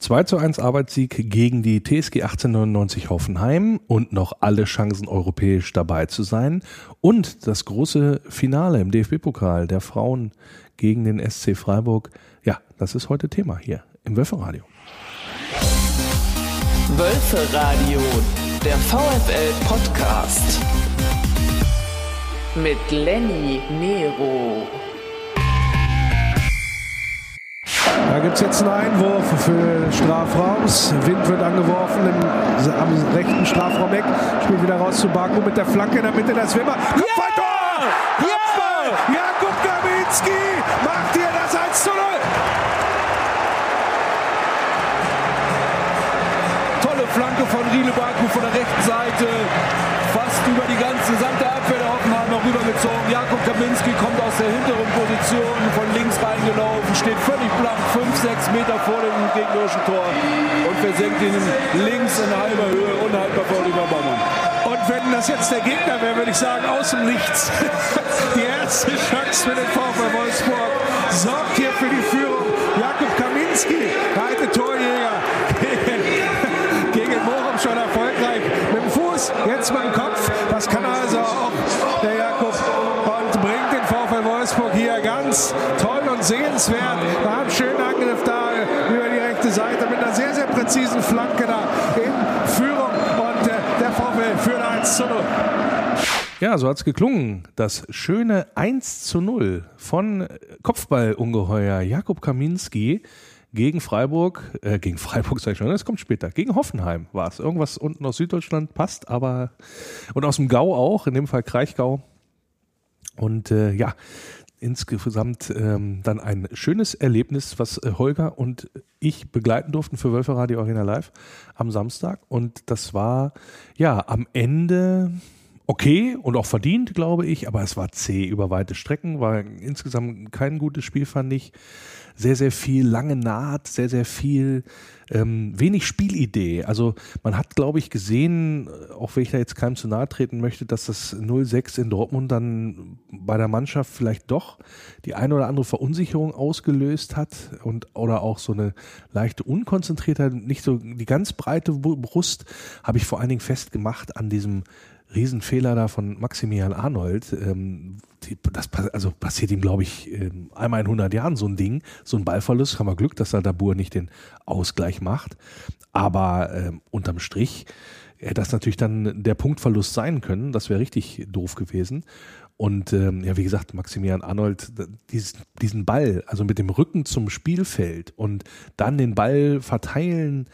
2 zu 1 Arbeitssieg gegen die TSG 1899 Hoffenheim und noch alle Chancen europäisch dabei zu sein. Und das große Finale im DFB-Pokal der Frauen gegen den SC Freiburg. Ja, das ist heute Thema hier im Wölferadio. Wölferadio, der VfL-Podcast. Mit Lenny Nero. Da gibt es jetzt einen Einwurf für Strafraums. Wind wird angeworfen im, am rechten Strafraum-Eck. Spielt wieder raus zu Baku mit der Flanke in der Mitte. Das Wimmer. Kopfballtor! Ja! Kopfball! Jakub Kaminski macht hier das 1 zu 0. Tolle Flanke von Riele Baku von der rechten Seite. Fast über die ganze gesamte Abwehr Hoffenheimer rübergezogen. Jakub Kaminski kommt aus der hinteren Position von links reingelaufen, steht völlig blank, 5, 6 Meter vor dem gegnerischen Tor und versenkt ihn links in halber Höhe, unhaltbar vor Oliver Baumann. Und wenn das jetzt der Gegner wäre, würde ich sagen, aus dem Nichts. Die erste Chance für den VfL Wolfsburg sorgt hier für die Führung. Jakub Kaminski, der alte Torjäger, gegen, gegen Morum schon erfolgreich. Mit dem Fuß, jetzt mit dem Kopf. Und sehenswert. War ein schöner Angriff da über die rechte Seite mit einer sehr, sehr präzisen Flanke da in Führung. Und äh, der VfL führt 1 zu 0. Ja, so hat's geklungen. Das schöne 1 zu 0 von Kopfballungeheuer Jakub Kaminski gegen Freiburg, äh, gegen Freiburg sag ich schon, das kommt später, gegen Hoffenheim war es. Irgendwas unten aus Süddeutschland passt, aber und aus dem Gau auch, in dem Fall Kraichgau. Und äh, ja, insgesamt ähm, dann ein schönes Erlebnis, was äh, Holger und ich begleiten durften für Wölfe Radio Arena Live am Samstag. Und das war ja am Ende okay und auch verdient, glaube ich, aber es war zäh über weite Strecken, war insgesamt kein gutes Spiel, fand ich. Sehr, sehr viel lange Naht, sehr, sehr viel ähm, wenig Spielidee. Also man hat, glaube ich, gesehen, auch wenn ich da jetzt keinem zu nahe treten möchte, dass das 0-6 in Dortmund dann bei der Mannschaft vielleicht doch die eine oder andere Verunsicherung ausgelöst hat und oder auch so eine leichte Unkonzentriertheit, nicht so die ganz breite Brust, habe ich vor allen Dingen festgemacht an diesem Riesenfehler da von Maximilian Arnold. Ähm, die, das also passiert ihm, glaube ich, ähm, einmal in 100 Jahren so ein Ding, so ein Ballverlust. Haben wir Glück, dass da Dabur nicht den Ausgleich macht. Aber ähm, unterm Strich hätte das natürlich dann der Punktverlust sein können. Das wäre richtig doof gewesen. Und ähm, ja, wie gesagt, Maximilian Arnold, dies, diesen Ball, also mit dem Rücken zum Spielfeld und dann den Ball verteilen,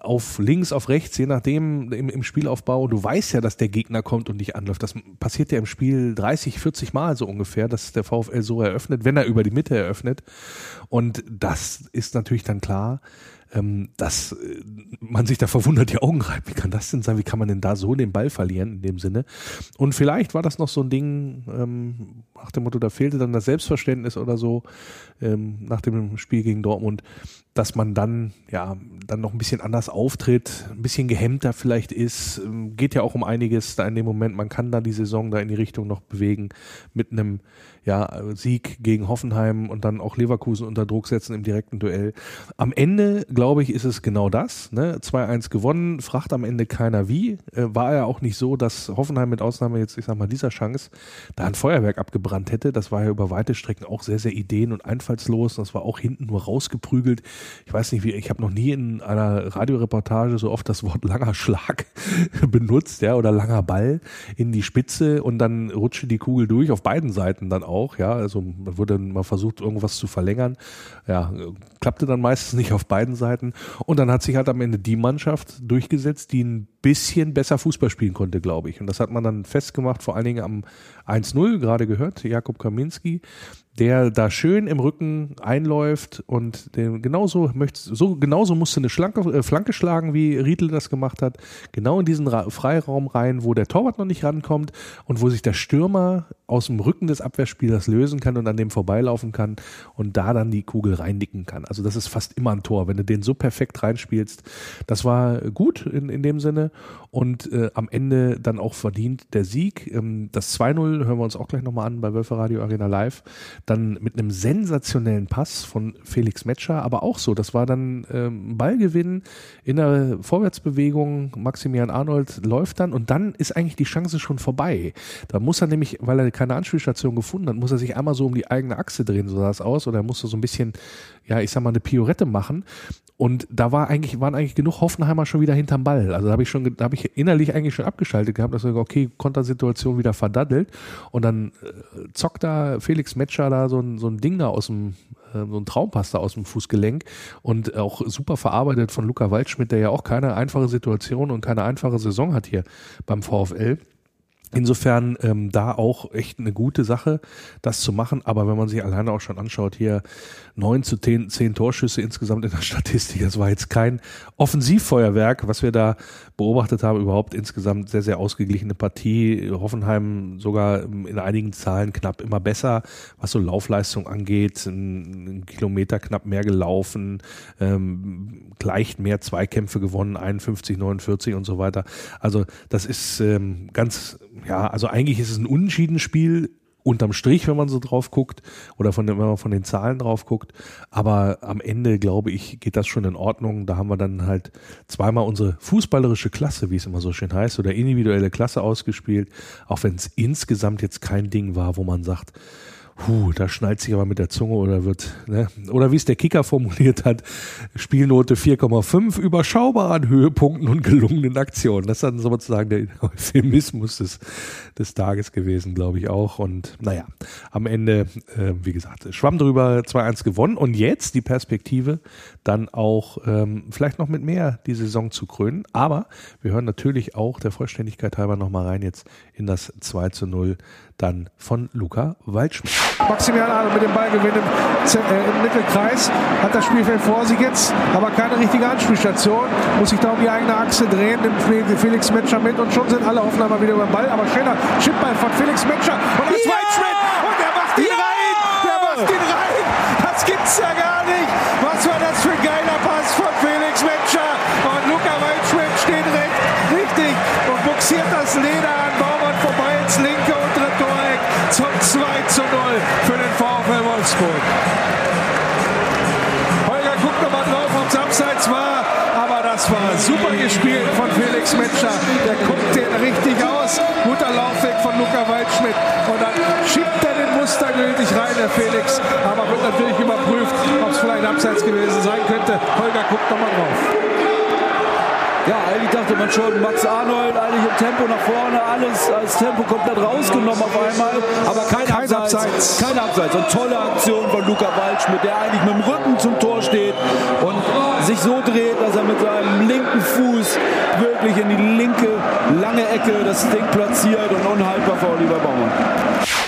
auf links, auf rechts, je nachdem im, im Spielaufbau. Du weißt ja, dass der Gegner kommt und dich anläuft. Das passiert ja im Spiel 30, 40 Mal so ungefähr, dass der VfL so eröffnet, wenn er über die Mitte eröffnet. Und das ist natürlich dann klar, ähm, dass äh, man sich da verwundert die Augen reibt. Wie kann das denn sein? Wie kann man denn da so den Ball verlieren in dem Sinne? Und vielleicht war das noch so ein Ding, ähm, nach dem Motto, da fehlte dann das Selbstverständnis oder so ähm, nach dem Spiel gegen Dortmund, dass man dann ja dann noch ein bisschen anders auftritt, ein bisschen gehemmter vielleicht ist. Ähm, geht ja auch um einiges da in dem Moment. Man kann da die Saison da in die Richtung noch bewegen mit einem ja, Sieg gegen Hoffenheim und dann auch Leverkusen unter Druck setzen im direkten Duell. Am Ende, glaube ich, ist es genau das. Ne? 2-1 gewonnen, fragt am Ende keiner wie. Äh, war ja auch nicht so, dass Hoffenheim mit Ausnahme jetzt, ich sag mal, dieser Chance da ein Feuerwerk abgebrannt hätte. Das war ja über weite Strecken auch sehr, sehr ideen- und einfallslos. Das war auch hinten nur rausgeprügelt. Ich weiß nicht, wie, ich habe noch nie in einer Radioreportage so oft das Wort langer Schlag benutzt, ja, oder langer Ball in die Spitze und dann rutschte die Kugel durch auf beiden Seiten dann auch, ja. Also man wurde mal versucht, irgendwas zu verlängern. Ja, klappte dann meistens nicht auf beiden Seiten. Und dann hat sich halt am Ende die Mannschaft durchgesetzt, die ein bisschen besser Fußball spielen konnte, glaube ich. Und das hat man dann festgemacht, vor allen Dingen am 1-0, gerade gehört, Jakob Kaminski, der da schön im Rücken einläuft und den genauso möchte, so genauso musste eine Schlanke, äh, Flanke schlagen, wie Riedel das gemacht hat, genau in diesen Ra Freiraum rein, wo der Torwart noch nicht rankommt und wo sich der Stürmer aus dem Rücken des Abwehrspielers lösen kann und an dem vorbeilaufen kann und da dann die Kugel reinnicken kann. Also das ist fast immer ein Tor, wenn du den so perfekt reinspielst. Das war gut in, in dem Sinne und äh, am Ende dann auch verdient der Sieg. Ähm, das 2-0 hören wir uns auch gleich nochmal an bei Wölfe Radio Arena Live. Dann mit einem sensationellen Pass von Felix Metscher, aber auch so, das war dann ähm, Ballgewinn in der Vorwärtsbewegung. Maximilian Arnold läuft dann und dann ist eigentlich die Chance schon vorbei. Da muss er nämlich, weil er keine Anspielstation gefunden hat, muss er sich einmal so um die eigene Achse drehen, so sah es aus, oder er musste so ein bisschen, ja, ich sag mal, eine Piorette machen. Und da war eigentlich, waren eigentlich genug Hoffenheimer schon wieder hinterm Ball. Also da habe ich schon, da habe ich innerlich eigentlich schon abgeschaltet gehabt, dass ich okay, Kontersituation wieder verdaddelt. Und dann äh, zockt da Felix Metscher da so ein, so ein Ding da aus dem, äh, so ein Traumpass da aus dem Fußgelenk und auch super verarbeitet von Luca Waldschmidt, der ja auch keine einfache Situation und keine einfache Saison hat hier beim VfL. Insofern ähm, da auch echt eine gute Sache, das zu machen. Aber wenn man sich alleine auch schon anschaut, hier neun zu zehn, Torschüsse insgesamt in der Statistik, das war jetzt kein Offensivfeuerwerk, was wir da beobachtet haben. Überhaupt insgesamt sehr, sehr ausgeglichene Partie. Hoffenheim sogar in einigen Zahlen knapp immer besser, was so Laufleistung angeht. Ein, Kilometer knapp mehr gelaufen, ähm, gleich mehr Zweikämpfe gewonnen, 51, 49 und so weiter. Also das ist ähm, ganz ja, also eigentlich ist es ein Unentschieden-Spiel unterm Strich, wenn man so drauf guckt oder von wenn man von den Zahlen drauf guckt. Aber am Ende, glaube ich, geht das schon in Ordnung. Da haben wir dann halt zweimal unsere fußballerische Klasse, wie es immer so schön heißt, oder individuelle Klasse ausgespielt. Auch wenn es insgesamt jetzt kein Ding war, wo man sagt, Puh, da schnallt sich aber mit der Zunge oder wird, ne? Oder wie es der Kicker formuliert hat, Spielnote 4,5, überschaubar an Höhepunkten und gelungenen Aktionen. Das ist dann sozusagen der Euphemismus des, des Tages gewesen, glaube ich auch. Und naja, am Ende, äh, wie gesagt, schwamm drüber 2-1 gewonnen. Und jetzt die Perspektive, dann auch ähm, vielleicht noch mit mehr die Saison zu krönen. Aber wir hören natürlich auch der Vollständigkeit halber nochmal rein jetzt in das 2 zu 0 dann von Luca Waldschmidt. Maximilian Arnold mit dem Ballgewinn im, äh, im Mittelkreis, hat das Spielfeld vor sich jetzt, aber keine richtige Anspielstation, muss sich da um die eigene Achse drehen, nimmt Felix Metscher mit und schon sind alle Hoffenheimer wieder über den Ball, aber schöner Chipball von Felix Metscher und als ja! Waldschmidt und der macht ihn ja! rein, der macht ihn rein, das gibt's ja gar nicht, Wolfsburg. Holger guckt nochmal drauf, ob es abseits war, aber das war super gespielt von Felix Metscher. Der guckt den richtig aus. Guter Laufweg von Luca Waldschmidt. Und dann schiebt er den Muster gültig rein, der Felix. Aber wird natürlich überprüft, ob es vielleicht abseits gewesen sein könnte. Holger guckt nochmal drauf. Ja, eigentlich dachte man schon, Max Arnold eigentlich im Tempo nach vorne, alles als Tempo komplett rausgenommen auf einmal. Aber kein, kein Abseits, Abseits. Kein Abseits. Und tolle Aktion von Luca Waldschmidt, der eigentlich mit dem Rücken zum Tor steht und sich so dreht, dass er mit seinem linken Fuß wirklich in die linke lange Ecke das Ding platziert und unhaltbar vor Oliver Baumann.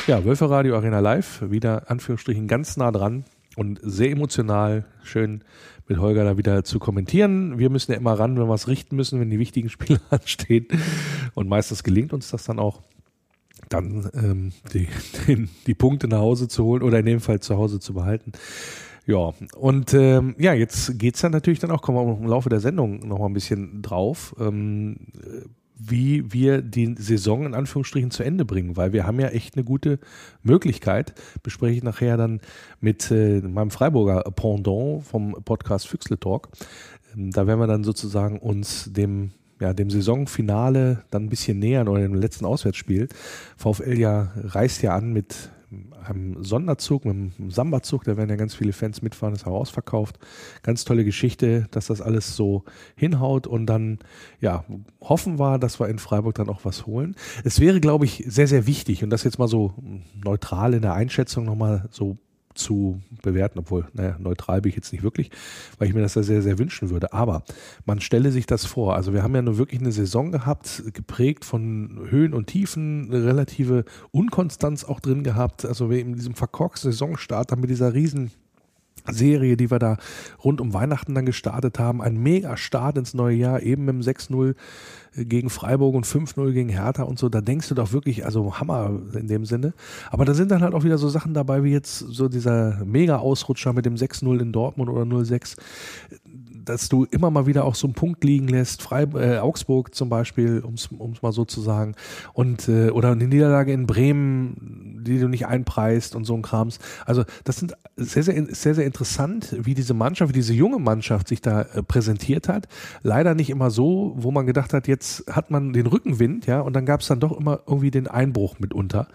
Ja, Wölfe Radio Arena Live, wieder Anführungsstrichen ganz nah dran und sehr emotional, schön mit Holger da wieder zu kommentieren. Wir müssen ja immer ran, wenn wir es richten müssen, wenn die wichtigen Spiele anstehen. Und meistens gelingt uns das dann auch, dann ähm, die, den, die Punkte nach Hause zu holen oder in dem Fall zu Hause zu behalten. Ja, und ähm, ja, jetzt geht's dann natürlich dann auch, kommen wir im Laufe der Sendung noch mal ein bisschen drauf. Ähm, wie wir die Saison in Anführungsstrichen zu Ende bringen, weil wir haben ja echt eine gute Möglichkeit, bespreche ich nachher dann mit äh, meinem Freiburger Pendant vom Podcast Füchsle Talk. Ähm, da werden wir dann sozusagen uns dem ja, dem Saisonfinale dann ein bisschen nähern oder dem letzten Auswärtsspiel. VfL ja reist ja an mit einem Sonderzug, mit einem Samba-Zug, da werden ja ganz viele Fans mitfahren, ist auch ausverkauft. Ganz tolle Geschichte, dass das alles so hinhaut und dann, ja, hoffen wir, dass wir in Freiburg dann auch was holen. Es wäre, glaube ich, sehr, sehr wichtig und das jetzt mal so neutral in der Einschätzung nochmal so zu bewerten, obwohl, naja, neutral bin ich jetzt nicht wirklich, weil ich mir das da sehr, sehr wünschen würde. Aber man stelle sich das vor. Also wir haben ja nur wirklich eine Saison gehabt, geprägt von Höhen und Tiefen, eine relative Unkonstanz auch drin gehabt. Also wir in diesem verkorksten Saisonstart mit dieser riesen Serie, die wir da rund um Weihnachten dann gestartet haben. Ein mega Start ins neue Jahr, eben mit dem 6-0 gegen Freiburg und 5-0 gegen Hertha und so. Da denkst du doch wirklich, also Hammer in dem Sinne. Aber da sind dann halt auch wieder so Sachen dabei, wie jetzt so dieser mega Ausrutscher mit dem 6-0 in Dortmund oder 0-6 dass du immer mal wieder auch so einen Punkt liegen lässt, Freib äh, Augsburg zum Beispiel, um es mal so zu sagen, und äh, oder eine Niederlage in Bremen, die du nicht einpreist und so ein Krams. Also das sind sehr, sehr, sehr, sehr interessant, wie diese Mannschaft, wie diese junge Mannschaft sich da äh, präsentiert hat. Leider nicht immer so, wo man gedacht hat, jetzt hat man den Rückenwind, ja, und dann gab es dann doch immer irgendwie den Einbruch mitunter.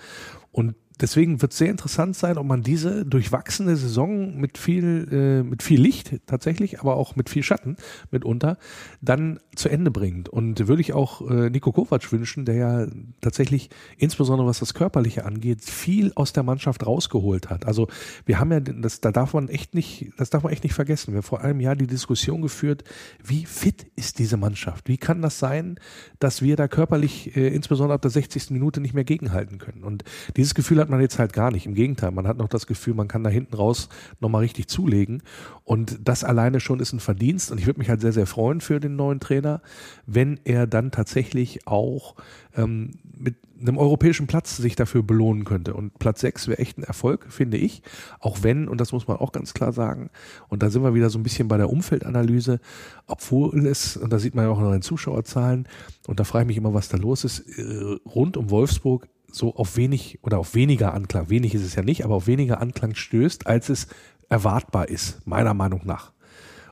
Und deswegen wird es sehr interessant sein, ob man diese durchwachsene Saison mit viel, äh, mit viel Licht tatsächlich, aber auch mit viel Schatten mitunter, dann zu Ende bringt. Und würde ich auch äh, Nico Kovac wünschen, der ja tatsächlich, insbesondere was das Körperliche angeht, viel aus der Mannschaft rausgeholt hat. Also wir haben ja, das, da darf man echt nicht, das darf man echt nicht vergessen. Wir haben vor einem Jahr die Diskussion geführt, wie fit ist diese Mannschaft? Wie kann das sein, dass wir da körperlich, äh, insbesondere ab der 60. Minute, nicht mehr gegenhalten können? Und dieses Gefühl hat hat man jetzt halt gar nicht. Im Gegenteil, man hat noch das Gefühl, man kann da hinten raus nochmal richtig zulegen. Und das alleine schon ist ein Verdienst. Und ich würde mich halt sehr, sehr freuen für den neuen Trainer, wenn er dann tatsächlich auch ähm, mit einem europäischen Platz sich dafür belohnen könnte. Und Platz 6 wäre echt ein Erfolg, finde ich. Auch wenn, und das muss man auch ganz klar sagen, und da sind wir wieder so ein bisschen bei der Umfeldanalyse, obwohl es, und da sieht man ja auch noch in den Zuschauerzahlen, und da frage ich mich immer, was da los ist, äh, rund um Wolfsburg so auf wenig oder auf weniger Anklang, wenig ist es ja nicht, aber auf weniger Anklang stößt, als es erwartbar ist, meiner Meinung nach.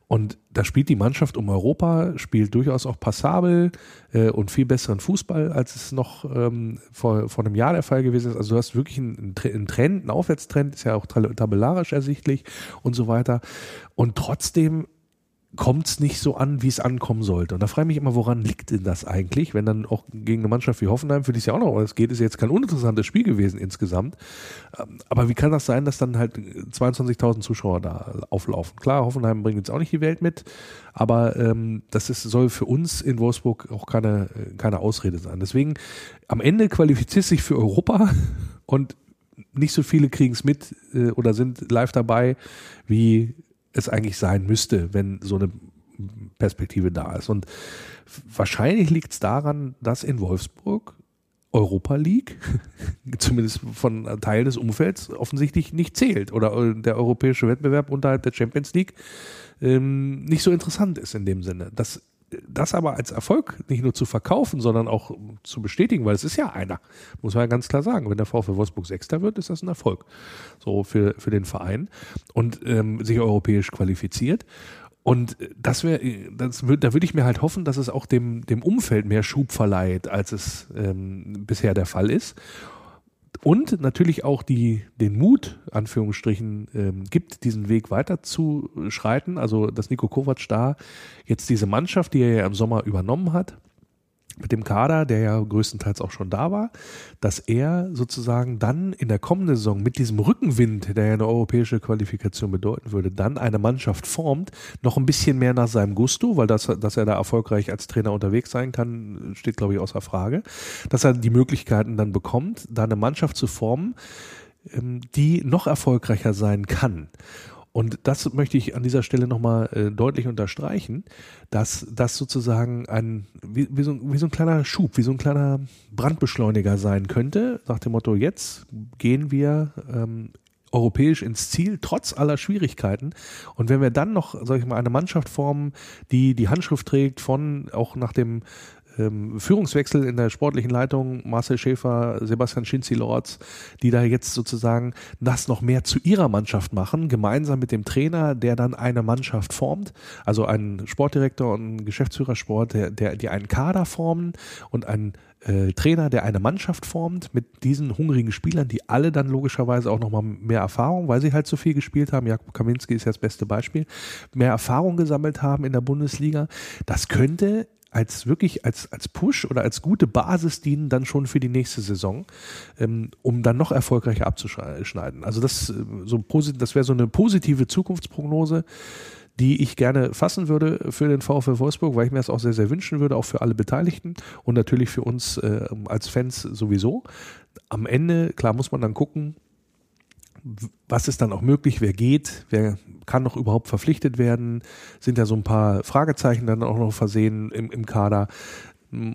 Und da spielt die Mannschaft um Europa, spielt durchaus auch passabel äh, und viel besseren Fußball, als es noch ähm, vor, vor einem Jahr der Fall gewesen ist. Also du hast wirklich einen, einen Trend, einen Aufwärtstrend, ist ja auch tabellarisch ersichtlich und so weiter. Und trotzdem kommt es nicht so an, wie es ankommen sollte. Und da frage ich mich immer, woran liegt denn das eigentlich, wenn dann auch gegen eine Mannschaft wie Hoffenheim, für die es ja auch noch was geht, ist jetzt kein uninteressantes Spiel gewesen insgesamt. Ähm, aber wie kann das sein, dass dann halt 22.000 Zuschauer da auflaufen? Klar, Hoffenheim bringt jetzt auch nicht die Welt mit, aber ähm, das ist, soll für uns in Wolfsburg auch keine, keine Ausrede sein. Deswegen, am Ende qualifiziert sich für Europa und nicht so viele kriegen es mit äh, oder sind live dabei, wie es eigentlich sein müsste, wenn so eine Perspektive da ist. Und wahrscheinlich liegt es daran, dass in Wolfsburg Europa League, zumindest von einem Teil des Umfelds, offensichtlich nicht zählt oder der europäische Wettbewerb unterhalb der Champions League ähm, nicht so interessant ist in dem Sinne. Das das aber als Erfolg nicht nur zu verkaufen, sondern auch zu bestätigen, weil es ist ja einer, muss man ja ganz klar sagen. Wenn der VfL Wolfsburg Sechster wird, ist das ein Erfolg. So für, für den Verein und ähm, sich europäisch qualifiziert. Und das wäre, das würd, da würde ich mir halt hoffen, dass es auch dem, dem Umfeld mehr Schub verleiht, als es ähm, bisher der Fall ist und natürlich auch die, den Mut, Anführungsstrichen, ähm, gibt, diesen Weg weiter zu schreiten. Also, dass Nico Kovac da jetzt diese Mannschaft, die er ja im Sommer übernommen hat, mit dem Kader, der ja größtenteils auch schon da war, dass er sozusagen dann in der kommenden Saison mit diesem Rückenwind, der ja eine europäische Qualifikation bedeuten würde, dann eine Mannschaft formt, noch ein bisschen mehr nach seinem Gusto, weil das, dass er da erfolgreich als Trainer unterwegs sein kann, steht glaube ich außer Frage, dass er die Möglichkeiten dann bekommt, da eine Mannschaft zu formen, ähm, die noch erfolgreicher sein kann. Und das möchte ich an dieser Stelle nochmal äh, deutlich unterstreichen, dass das sozusagen ein, wie, wie, so, wie so ein kleiner Schub, wie so ein kleiner Brandbeschleuniger sein könnte, nach dem Motto, jetzt gehen wir ähm, europäisch ins Ziel, trotz aller Schwierigkeiten. Und wenn wir dann noch, sag ich mal, eine Mannschaft formen, die die Handschrift trägt von, auch nach dem ähm, Führungswechsel in der sportlichen Leitung, Marcel Schäfer, Sebastian Schinzi-Lorz, die da jetzt sozusagen das noch mehr zu ihrer Mannschaft machen, gemeinsam mit dem Trainer, der dann eine Mannschaft formt, also ein Sportdirektor und ein Geschäftsführer der, der, die einen Kader formen und ein äh, Trainer, der eine Mannschaft formt mit diesen hungrigen Spielern, die alle dann logischerweise auch nochmal mehr Erfahrung, weil sie halt so viel gespielt haben, Jakob Kaminski ist ja das beste Beispiel, mehr Erfahrung gesammelt haben in der Bundesliga. Das könnte als wirklich als, als Push oder als gute Basis dienen dann schon für die nächste Saison, ähm, um dann noch erfolgreicher abzuschneiden. Also das, äh, so das wäre so eine positive Zukunftsprognose, die ich gerne fassen würde für den VfL Wolfsburg, weil ich mir das auch sehr, sehr wünschen würde, auch für alle Beteiligten und natürlich für uns äh, als Fans sowieso. Am Ende, klar, muss man dann gucken, was ist dann auch möglich, wer geht, wer kann noch überhaupt verpflichtet werden, sind ja so ein paar Fragezeichen dann auch noch versehen im, im Kader.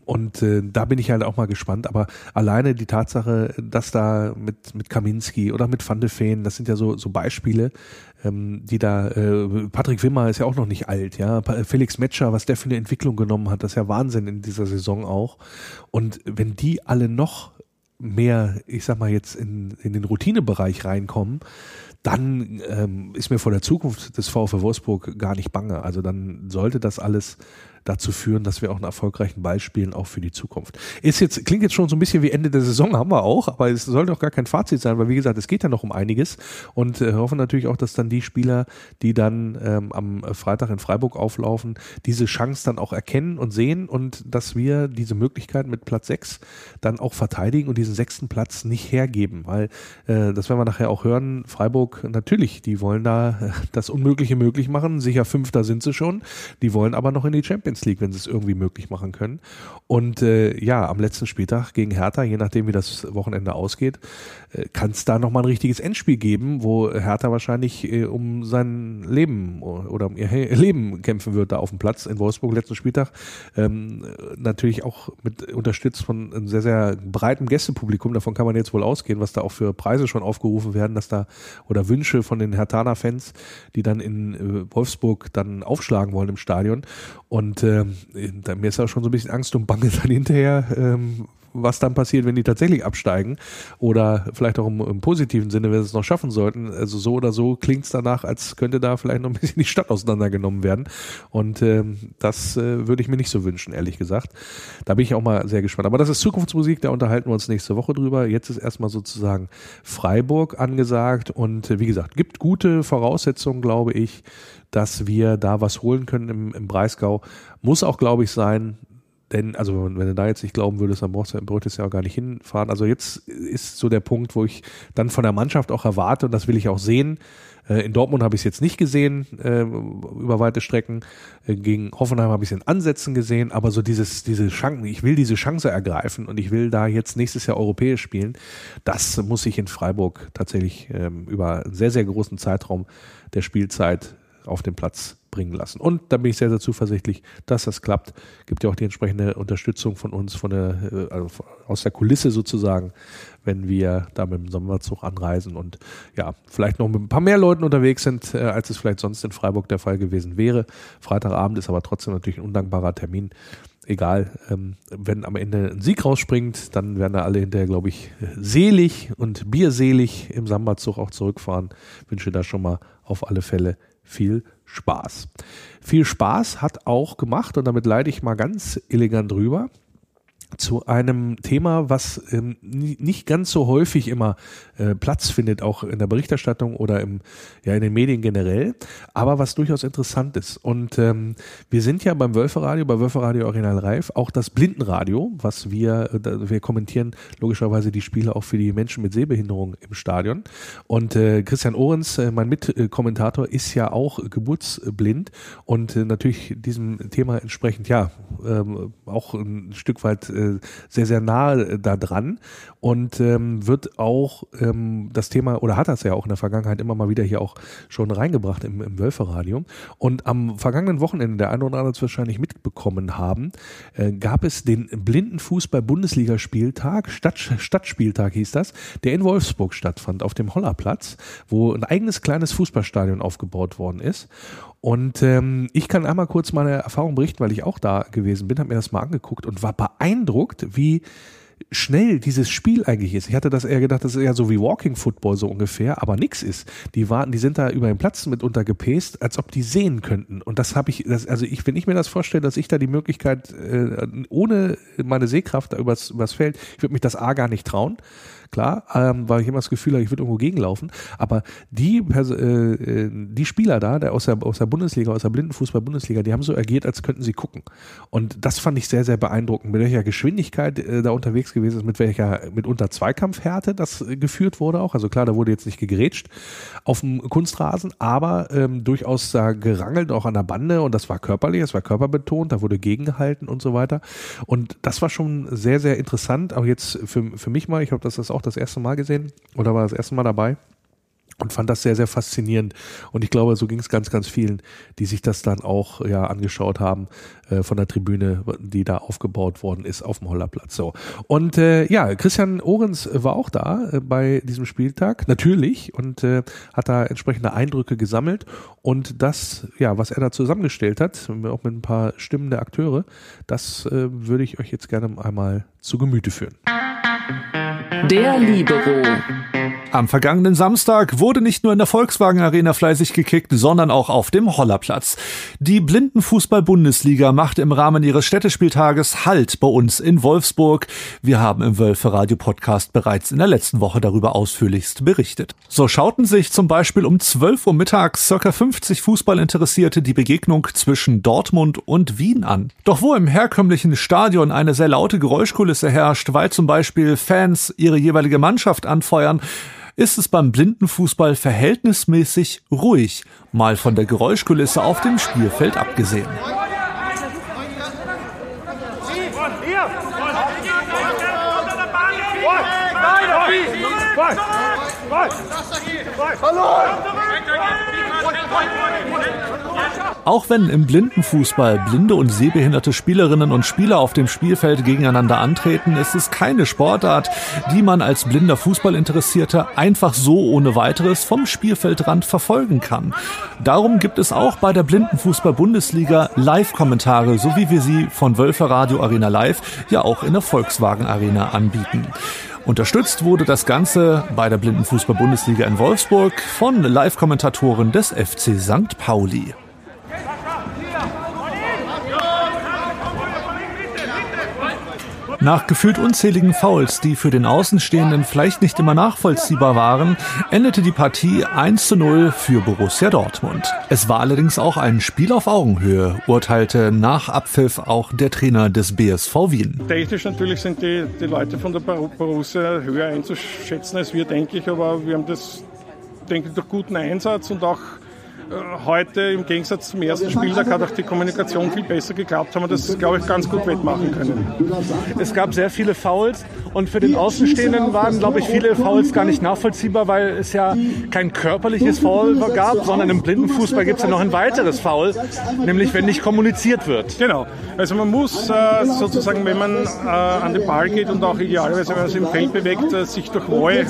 Und äh, da bin ich halt auch mal gespannt. Aber alleine die Tatsache, dass da mit, mit Kaminski oder mit Van de Feen, das sind ja so, so Beispiele, ähm, die da, äh, Patrick Wimmer ist ja auch noch nicht alt, ja. Felix Metscher, was der für eine Entwicklung genommen hat, das ist ja Wahnsinn in dieser Saison auch. Und wenn die alle noch mehr, ich sag mal jetzt in, in den Routinebereich reinkommen, dann ähm, ist mir vor der Zukunft des VfW Wolfsburg gar nicht bange. Also dann sollte das alles dazu führen, dass wir auch einen erfolgreichen Ball spielen, auch für die Zukunft. Ist jetzt, klingt jetzt schon so ein bisschen wie Ende der Saison, haben wir auch, aber es soll doch gar kein Fazit sein, weil wie gesagt, es geht ja noch um einiges und äh, hoffen natürlich auch, dass dann die Spieler, die dann ähm, am Freitag in Freiburg auflaufen, diese Chance dann auch erkennen und sehen und dass wir diese Möglichkeit mit Platz 6 dann auch verteidigen und diesen sechsten Platz nicht hergeben, weil äh, das werden wir nachher auch hören, Freiburg natürlich, die wollen da äh, das Unmögliche möglich machen, sicher Fünfter sind sie schon, die wollen aber noch in die Champions Champions League, wenn sie es irgendwie möglich machen können. Und äh, ja, am letzten Spieltag gegen Hertha, je nachdem wie das Wochenende ausgeht, äh, kann es da nochmal ein richtiges Endspiel geben, wo Hertha wahrscheinlich äh, um sein Leben oder um ihr Leben kämpfen wird da auf dem Platz in Wolfsburg letzten Spieltag. Ähm, natürlich auch mit unterstützt von einem sehr, sehr breitem Gästepublikum. Davon kann man jetzt wohl ausgehen, was da auch für Preise schon aufgerufen werden, dass da oder Wünsche von den Hertaner-Fans, die dann in äh, Wolfsburg dann aufschlagen wollen im Stadion. Und äh, mir ist auch schon so ein bisschen Angst und Bange dann hinterher, ähm, was dann passiert, wenn die tatsächlich absteigen oder vielleicht auch im, im positiven Sinne, wenn sie es noch schaffen sollten. Also so oder so klingt es danach, als könnte da vielleicht noch ein bisschen die Stadt auseinandergenommen werden. Und ähm, das äh, würde ich mir nicht so wünschen, ehrlich gesagt. Da bin ich auch mal sehr gespannt. Aber das ist Zukunftsmusik, da unterhalten wir uns nächste Woche drüber. Jetzt ist erstmal sozusagen Freiburg angesagt und äh, wie gesagt, gibt gute Voraussetzungen, glaube ich, dass wir da was holen können im, im Breisgau. Muss auch, glaube ich, sein, denn, also wenn du da jetzt nicht glauben würdest, dann brauchst du, brauchst du ja auch gar nicht hinfahren. Also jetzt ist so der Punkt, wo ich dann von der Mannschaft auch erwarte, und das will ich auch sehen. Äh, in Dortmund habe ich es jetzt nicht gesehen, äh, über weite Strecken. Äh, gegen Hoffenheim habe ich es in Ansätzen gesehen, aber so dieses, diese Chance, ich will diese Chance ergreifen und ich will da jetzt nächstes Jahr europäisch spielen. Das muss ich in Freiburg tatsächlich ähm, über einen sehr, sehr großen Zeitraum der Spielzeit auf den Platz bringen lassen. Und da bin ich sehr, sehr zuversichtlich, dass das klappt. Gibt ja auch die entsprechende Unterstützung von uns, von der, äh, also aus der Kulisse sozusagen, wenn wir da mit dem Sommerzug anreisen und ja, vielleicht noch mit ein paar mehr Leuten unterwegs sind, äh, als es vielleicht sonst in Freiburg der Fall gewesen wäre. Freitagabend ist aber trotzdem natürlich ein undankbarer Termin. Egal, ähm, wenn am Ende ein Sieg rausspringt, dann werden da alle hinterher, glaube ich, selig und bierselig im Sambazug auch zurückfahren. Wünsche da schon mal auf alle Fälle viel Spaß. Viel Spaß hat auch gemacht, und damit leite ich mal ganz elegant drüber, zu einem Thema, was ähm, nicht ganz so häufig immer äh, Platz findet, auch in der Berichterstattung oder im, ja, in den Medien generell, aber was durchaus interessant ist. Und ähm, wir sind ja beim Wölferadio, bei Wölferadio Original Reif, auch das Blindenradio, was wir, äh, wir kommentieren logischerweise die Spiele auch für die Menschen mit Sehbehinderung im Stadion. Und äh, Christian Ohrens, äh, mein Mitkommentator, ist ja auch geburtsblind und äh, natürlich diesem Thema entsprechend, ja, ähm, auch ein Stück weit äh, sehr, sehr nahe da dran und ähm, wird auch ähm, das Thema, oder hat das ja auch in der Vergangenheit immer mal wieder hier auch schon reingebracht im, im Wölferadio. Und am vergangenen Wochenende, der eine oder andere es wahrscheinlich mitbekommen haben, äh, gab es den Blindenfußball-Bundesligaspieltag, Stadt, Stadtspieltag hieß das, der in Wolfsburg stattfand, auf dem Hollerplatz, wo ein eigenes kleines Fußballstadion aufgebaut worden ist. Und ähm, ich kann einmal kurz meine Erfahrung berichten, weil ich auch da gewesen bin, habe mir das mal angeguckt und war beeindruckt, wie schnell dieses Spiel eigentlich ist. Ich hatte das eher gedacht, das ist eher so wie Walking Football so ungefähr, aber nix ist. Die warten, die sind da über den Platz mitunter gepäst, als ob die sehen könnten. Und das habe ich, das, also ich, wenn ich mir das vorstelle, dass ich da die Möglichkeit, äh, ohne meine Sehkraft da übers, übers Feld, ich würde mich das A gar nicht trauen klar, ähm, weil ich immer das Gefühl habe, ich würde irgendwo gegenlaufen. Aber die, äh, äh, die Spieler da, der aus der, aus der Bundesliga, aus der Blindenfußball-Bundesliga, die haben so agiert, als könnten sie gucken. Und das fand ich sehr, sehr beeindruckend, mit welcher Geschwindigkeit äh, da unterwegs gewesen ist, mit welcher mitunter Zweikampfhärte das äh, geführt wurde auch. Also klar, da wurde jetzt nicht gegrätscht auf dem Kunstrasen, aber ähm, durchaus da gerangelt, auch an der Bande und das war körperlich, das war körperbetont, da wurde gegengehalten und so weiter. Und das war schon sehr, sehr interessant, auch jetzt für, für mich mal, ich glaube, das ist auch auch das erste Mal gesehen oder war das erste Mal dabei. und fand das sehr, sehr faszinierend. Und ich glaube, so ging es ganz, ganz vielen, die sich das dann auch ja angeschaut haben äh, von der Tribüne, die da aufgebaut worden ist auf dem Hollerplatz. So. Und äh, ja, Christian Ohrens war auch da äh, bei diesem Spieltag, natürlich, und äh, hat da entsprechende Eindrücke gesammelt. Und das, ja, was er da zusammengestellt hat, auch mit ein paar Stimmen der Akteure, das äh, würde ich euch jetzt gerne einmal zu Gemüte führen. Der Libero. Am vergangenen Samstag wurde nicht nur in der Volkswagen Arena fleißig gekickt, sondern auch auf dem Hollerplatz. Die Blindenfußball-Bundesliga macht im Rahmen ihres Städtespieltages Halt bei uns in Wolfsburg. Wir haben im Wölfe Radio Podcast bereits in der letzten Woche darüber ausführlichst berichtet. So schauten sich zum Beispiel um 12 Uhr mittags circa 50 Fußballinteressierte die Begegnung zwischen Dortmund und Wien an. Doch wo im herkömmlichen Stadion eine sehr laute Geräuschkulisse herrscht, weil zum Beispiel Fans ihre jeweilige Mannschaft anfeuern, ist es beim Blindenfußball verhältnismäßig ruhig, mal von der Geräuschkulisse auf dem Spielfeld abgesehen. Auch wenn im Blindenfußball blinde und sehbehinderte Spielerinnen und Spieler auf dem Spielfeld gegeneinander antreten, ist es keine Sportart, die man als blinder Fußballinteressierter einfach so ohne weiteres vom Spielfeldrand verfolgen kann. Darum gibt es auch bei der Blindenfußball-Bundesliga Live-Kommentare, so wie wir sie von Wölfer Radio Arena Live ja auch in der Volkswagen Arena anbieten. Unterstützt wurde das Ganze bei der Blindenfußball-Bundesliga in Wolfsburg von Live-Kommentatoren des FC St. Pauli. Nach gefühlt unzähligen Fouls, die für den Außenstehenden vielleicht nicht immer nachvollziehbar waren, endete die Partie 1 zu 0 für Borussia Dortmund. Es war allerdings auch ein Spiel auf Augenhöhe, urteilte nach Abpfiff auch der Trainer des BSV Wien. Technisch natürlich sind die, die Leute von der Borussia höher einzuschätzen als wir, denke ich, aber wir haben das, denke ich, durch guten Einsatz und auch heute im Gegensatz zum ersten Spieltag hat auch die Kommunikation viel besser geklappt, haben wir das, glaube ich, ganz gut wettmachen können. Es gab sehr viele Fouls und für den Außenstehenden waren, glaube ich, viele Fouls gar nicht nachvollziehbar, weil es ja kein körperliches Foul gab, sondern im Blindenfußball gibt es ja noch ein weiteres Foul, nämlich wenn nicht kommuniziert wird. Genau. Also man muss äh, sozusagen, wenn man äh, an den Ball geht und auch idealerweise, wenn man sich im Feld bewegt, äh, sich durch Roy äh,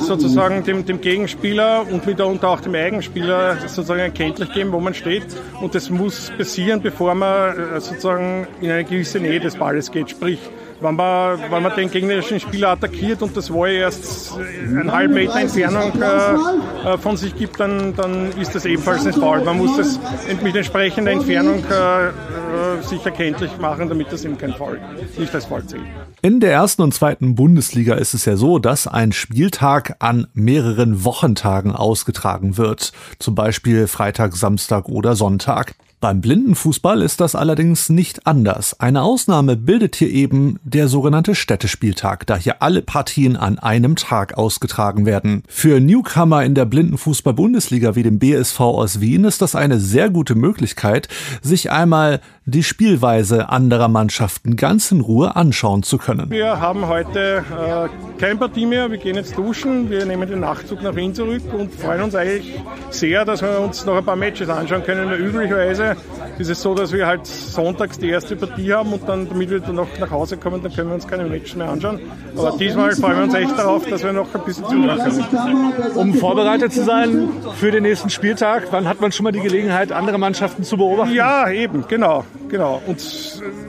sozusagen dem, dem Gegenspieler und mitunter auch dem Eigenspieler sozusagen erkenntlich geben, wo man steht. Und das muss passieren, bevor man äh, sozusagen in eine gewisse Nähe des Balles geht. Sprich, wenn man, wenn man den gegnerischen Spieler attackiert und das Wall erst einen halben Meter Entfernung äh, äh, von sich gibt, dann, dann ist das ebenfalls ein Foul. Man muss das mit entsprechender Entfernung äh, äh, sich erkenntlich machen, damit das eben kein Foul, nicht als Foul zählt. In der ersten und zweiten Bundesliga ist es ja so, dass ein Spieltag an mehreren Wochentagen ausgetragen wird. Zum Beispiel Freitag, Samstag oder Sonntag. Beim Blindenfußball ist das allerdings nicht anders. Eine Ausnahme bildet hier eben der sogenannte Städtespieltag, da hier alle Partien an einem Tag ausgetragen werden. Für Newcomer in der Blindenfußball-Bundesliga wie dem BSV aus Wien ist das eine sehr gute Möglichkeit, sich einmal die Spielweise anderer Mannschaften ganz in Ruhe anschauen zu können. Wir haben heute äh, kein Partie mehr, wir gehen jetzt duschen, wir nehmen den Nachtzug nach Wien zurück und freuen uns eigentlich sehr, dass wir uns noch ein paar Matches anschauen können. Üblicherweise ist es so, dass wir halt sonntags die erste Partie haben und dann, damit wir dann noch nach Hause kommen, dann können wir uns keine Matches mehr anschauen. Aber diesmal freuen wir uns echt darauf, dass wir noch ein bisschen zuhören können. Um vorbereitet zu sein für den nächsten Spieltag, wann hat man schon mal die Gelegenheit, andere Mannschaften zu beobachten? Ja, eben, genau. Genau. Und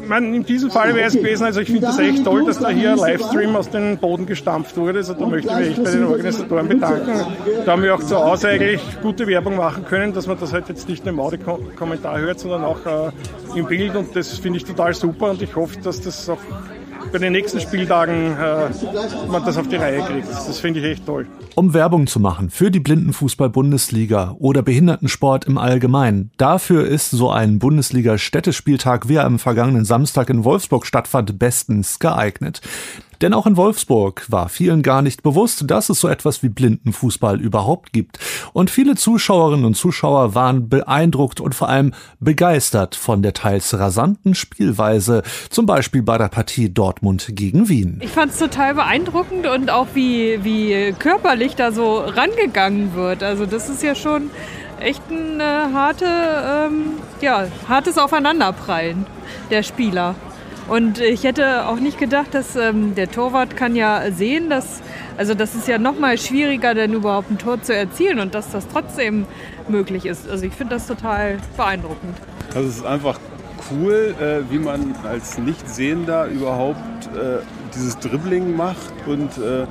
man, in diesem Fall wäre es gewesen, also ich finde das echt toll, dass da hier ein Livestream aus dem Boden gestampft wurde. Also da möchte ich mich echt bei den Organisatoren bedanken. Da haben wir auch zu Hause eigentlich gute Werbung machen können, dass man das halt jetzt nicht nur im Audiokommentar hört, sondern auch äh, im Bild. Und das finde ich total super und ich hoffe, dass das auch bei den nächsten Spieltagen äh, man das auf die Reihe kriegt. Das finde ich echt toll. Um Werbung zu machen für die Blindenfußball-Bundesliga oder Behindertensport im Allgemeinen, dafür ist so ein Bundesliga-Städtespieltag, wie er am vergangenen Samstag in Wolfsburg stattfand, bestens geeignet. Denn auch in Wolfsburg war vielen gar nicht bewusst, dass es so etwas wie Blindenfußball überhaupt gibt. Und viele Zuschauerinnen und Zuschauer waren beeindruckt und vor allem begeistert von der teils rasanten Spielweise, zum Beispiel bei der Partie Dortmund gegen Wien. Ich fand es total beeindruckend und auch wie, wie körperlich da so rangegangen wird. Also das ist ja schon echt ein äh, harte, ähm, ja, hartes Aufeinanderprallen der Spieler. Und ich hätte auch nicht gedacht, dass ähm, der Torwart kann ja sehen, dass also das ist ja noch mal schwieriger, denn überhaupt ein Tor zu erzielen und dass das trotzdem möglich ist. Also ich finde das total beeindruckend. Also es ist einfach cool, äh, wie man als Nichtsehender überhaupt äh, dieses Dribbling macht und äh,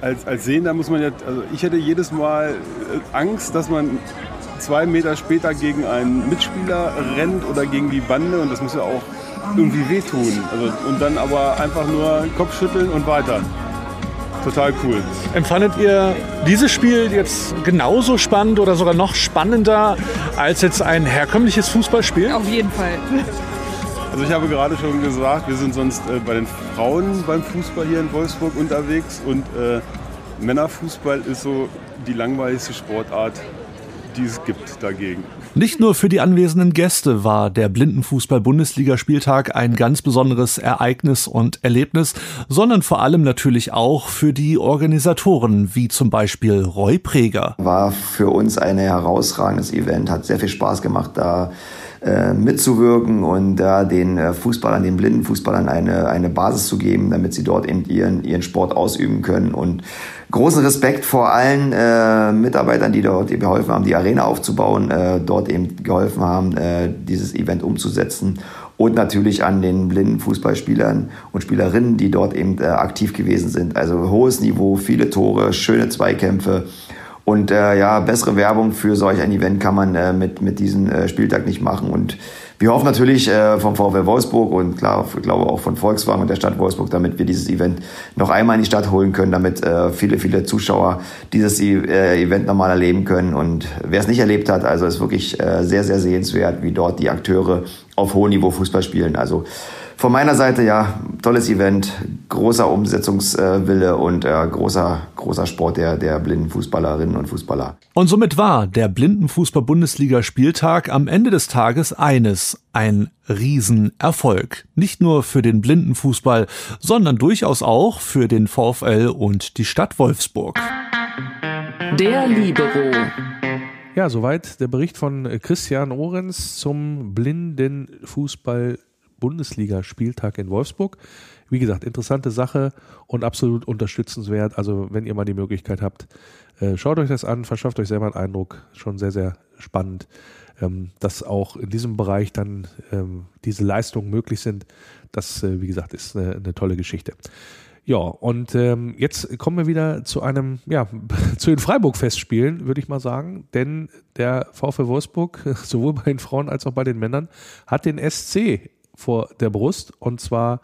als, als Sehender muss man ja, also ich hätte jedes Mal äh, Angst, dass man zwei Meter später gegen einen Mitspieler rennt oder gegen die Bande und das muss ja auch irgendwie wehtun. Also, und dann aber einfach nur Kopf schütteln und weiter. Total cool. Empfandet ihr dieses Spiel jetzt genauso spannend oder sogar noch spannender als jetzt ein herkömmliches Fußballspiel? Auf jeden Fall. Also ich habe gerade schon gesagt, wir sind sonst äh, bei den Frauen beim Fußball hier in Wolfsburg unterwegs und äh, Männerfußball ist so die langweiligste Sportart, die es gibt dagegen. Nicht nur für die anwesenden Gäste war der Blindenfußball-Bundesligaspieltag ein ganz besonderes Ereignis und Erlebnis, sondern vor allem natürlich auch für die Organisatoren, wie zum Beispiel Roy Preger. War für uns ein herausragendes Event, hat sehr viel Spaß gemacht, da äh, mitzuwirken und da den äh, Fußballern, den blinden Fußballern eine, eine Basis zu geben, damit sie dort eben ihren, ihren Sport ausüben können und großen Respekt vor allen äh, Mitarbeitern, die dort geholfen haben, die Arena aufzubauen, äh, dort eben geholfen haben, äh, dieses Event umzusetzen. Und natürlich an den blinden Fußballspielern und Spielerinnen, die dort eben äh, aktiv gewesen sind. Also hohes Niveau, viele Tore, schöne Zweikämpfe. Und äh, ja, bessere Werbung für solch ein Event kann man äh, mit, mit diesem äh, Spieltag nicht machen. Und wir hoffen natürlich äh, vom VfL Wolfsburg und klar, ich glaube auch von Volkswagen und der Stadt Wolfsburg, damit wir dieses Event noch einmal in die Stadt holen können, damit äh, viele, viele Zuschauer dieses äh, Event nochmal erleben können. Und wer es nicht erlebt hat, also ist wirklich äh, sehr, sehr sehenswert, wie dort die Akteure auf hohem Niveau Fußball spielen. Also von meiner Seite ja, tolles Event, großer Umsetzungswille und äh, großer, großer Sport der, der blinden Fußballerinnen und Fußballer. Und somit war der Blindenfußball-Bundesliga-Spieltag am Ende des Tages eines, ein Riesenerfolg. Nicht nur für den Blindenfußball, sondern durchaus auch für den VfL und die Stadt Wolfsburg. Der Libero. Ja, soweit der Bericht von Christian Ohrens zum Blindenfußball Bundesliga-Spieltag in Wolfsburg. Wie gesagt, interessante Sache und absolut unterstützenswert. Also, wenn ihr mal die Möglichkeit habt, äh, schaut euch das an, verschafft euch selber einen Eindruck. Schon sehr, sehr spannend, ähm, dass auch in diesem Bereich dann ähm, diese Leistungen möglich sind. Das, äh, wie gesagt, ist eine, tolle Geschichte. Ja, und ähm, jetzt kommen wir wieder zu einem, ja, zu den Freiburg-Festspielen, würde ich mal sagen. Denn der VfL Wolfsburg, sowohl bei den Frauen als auch bei den Männern, hat den SC vor der Brust und zwar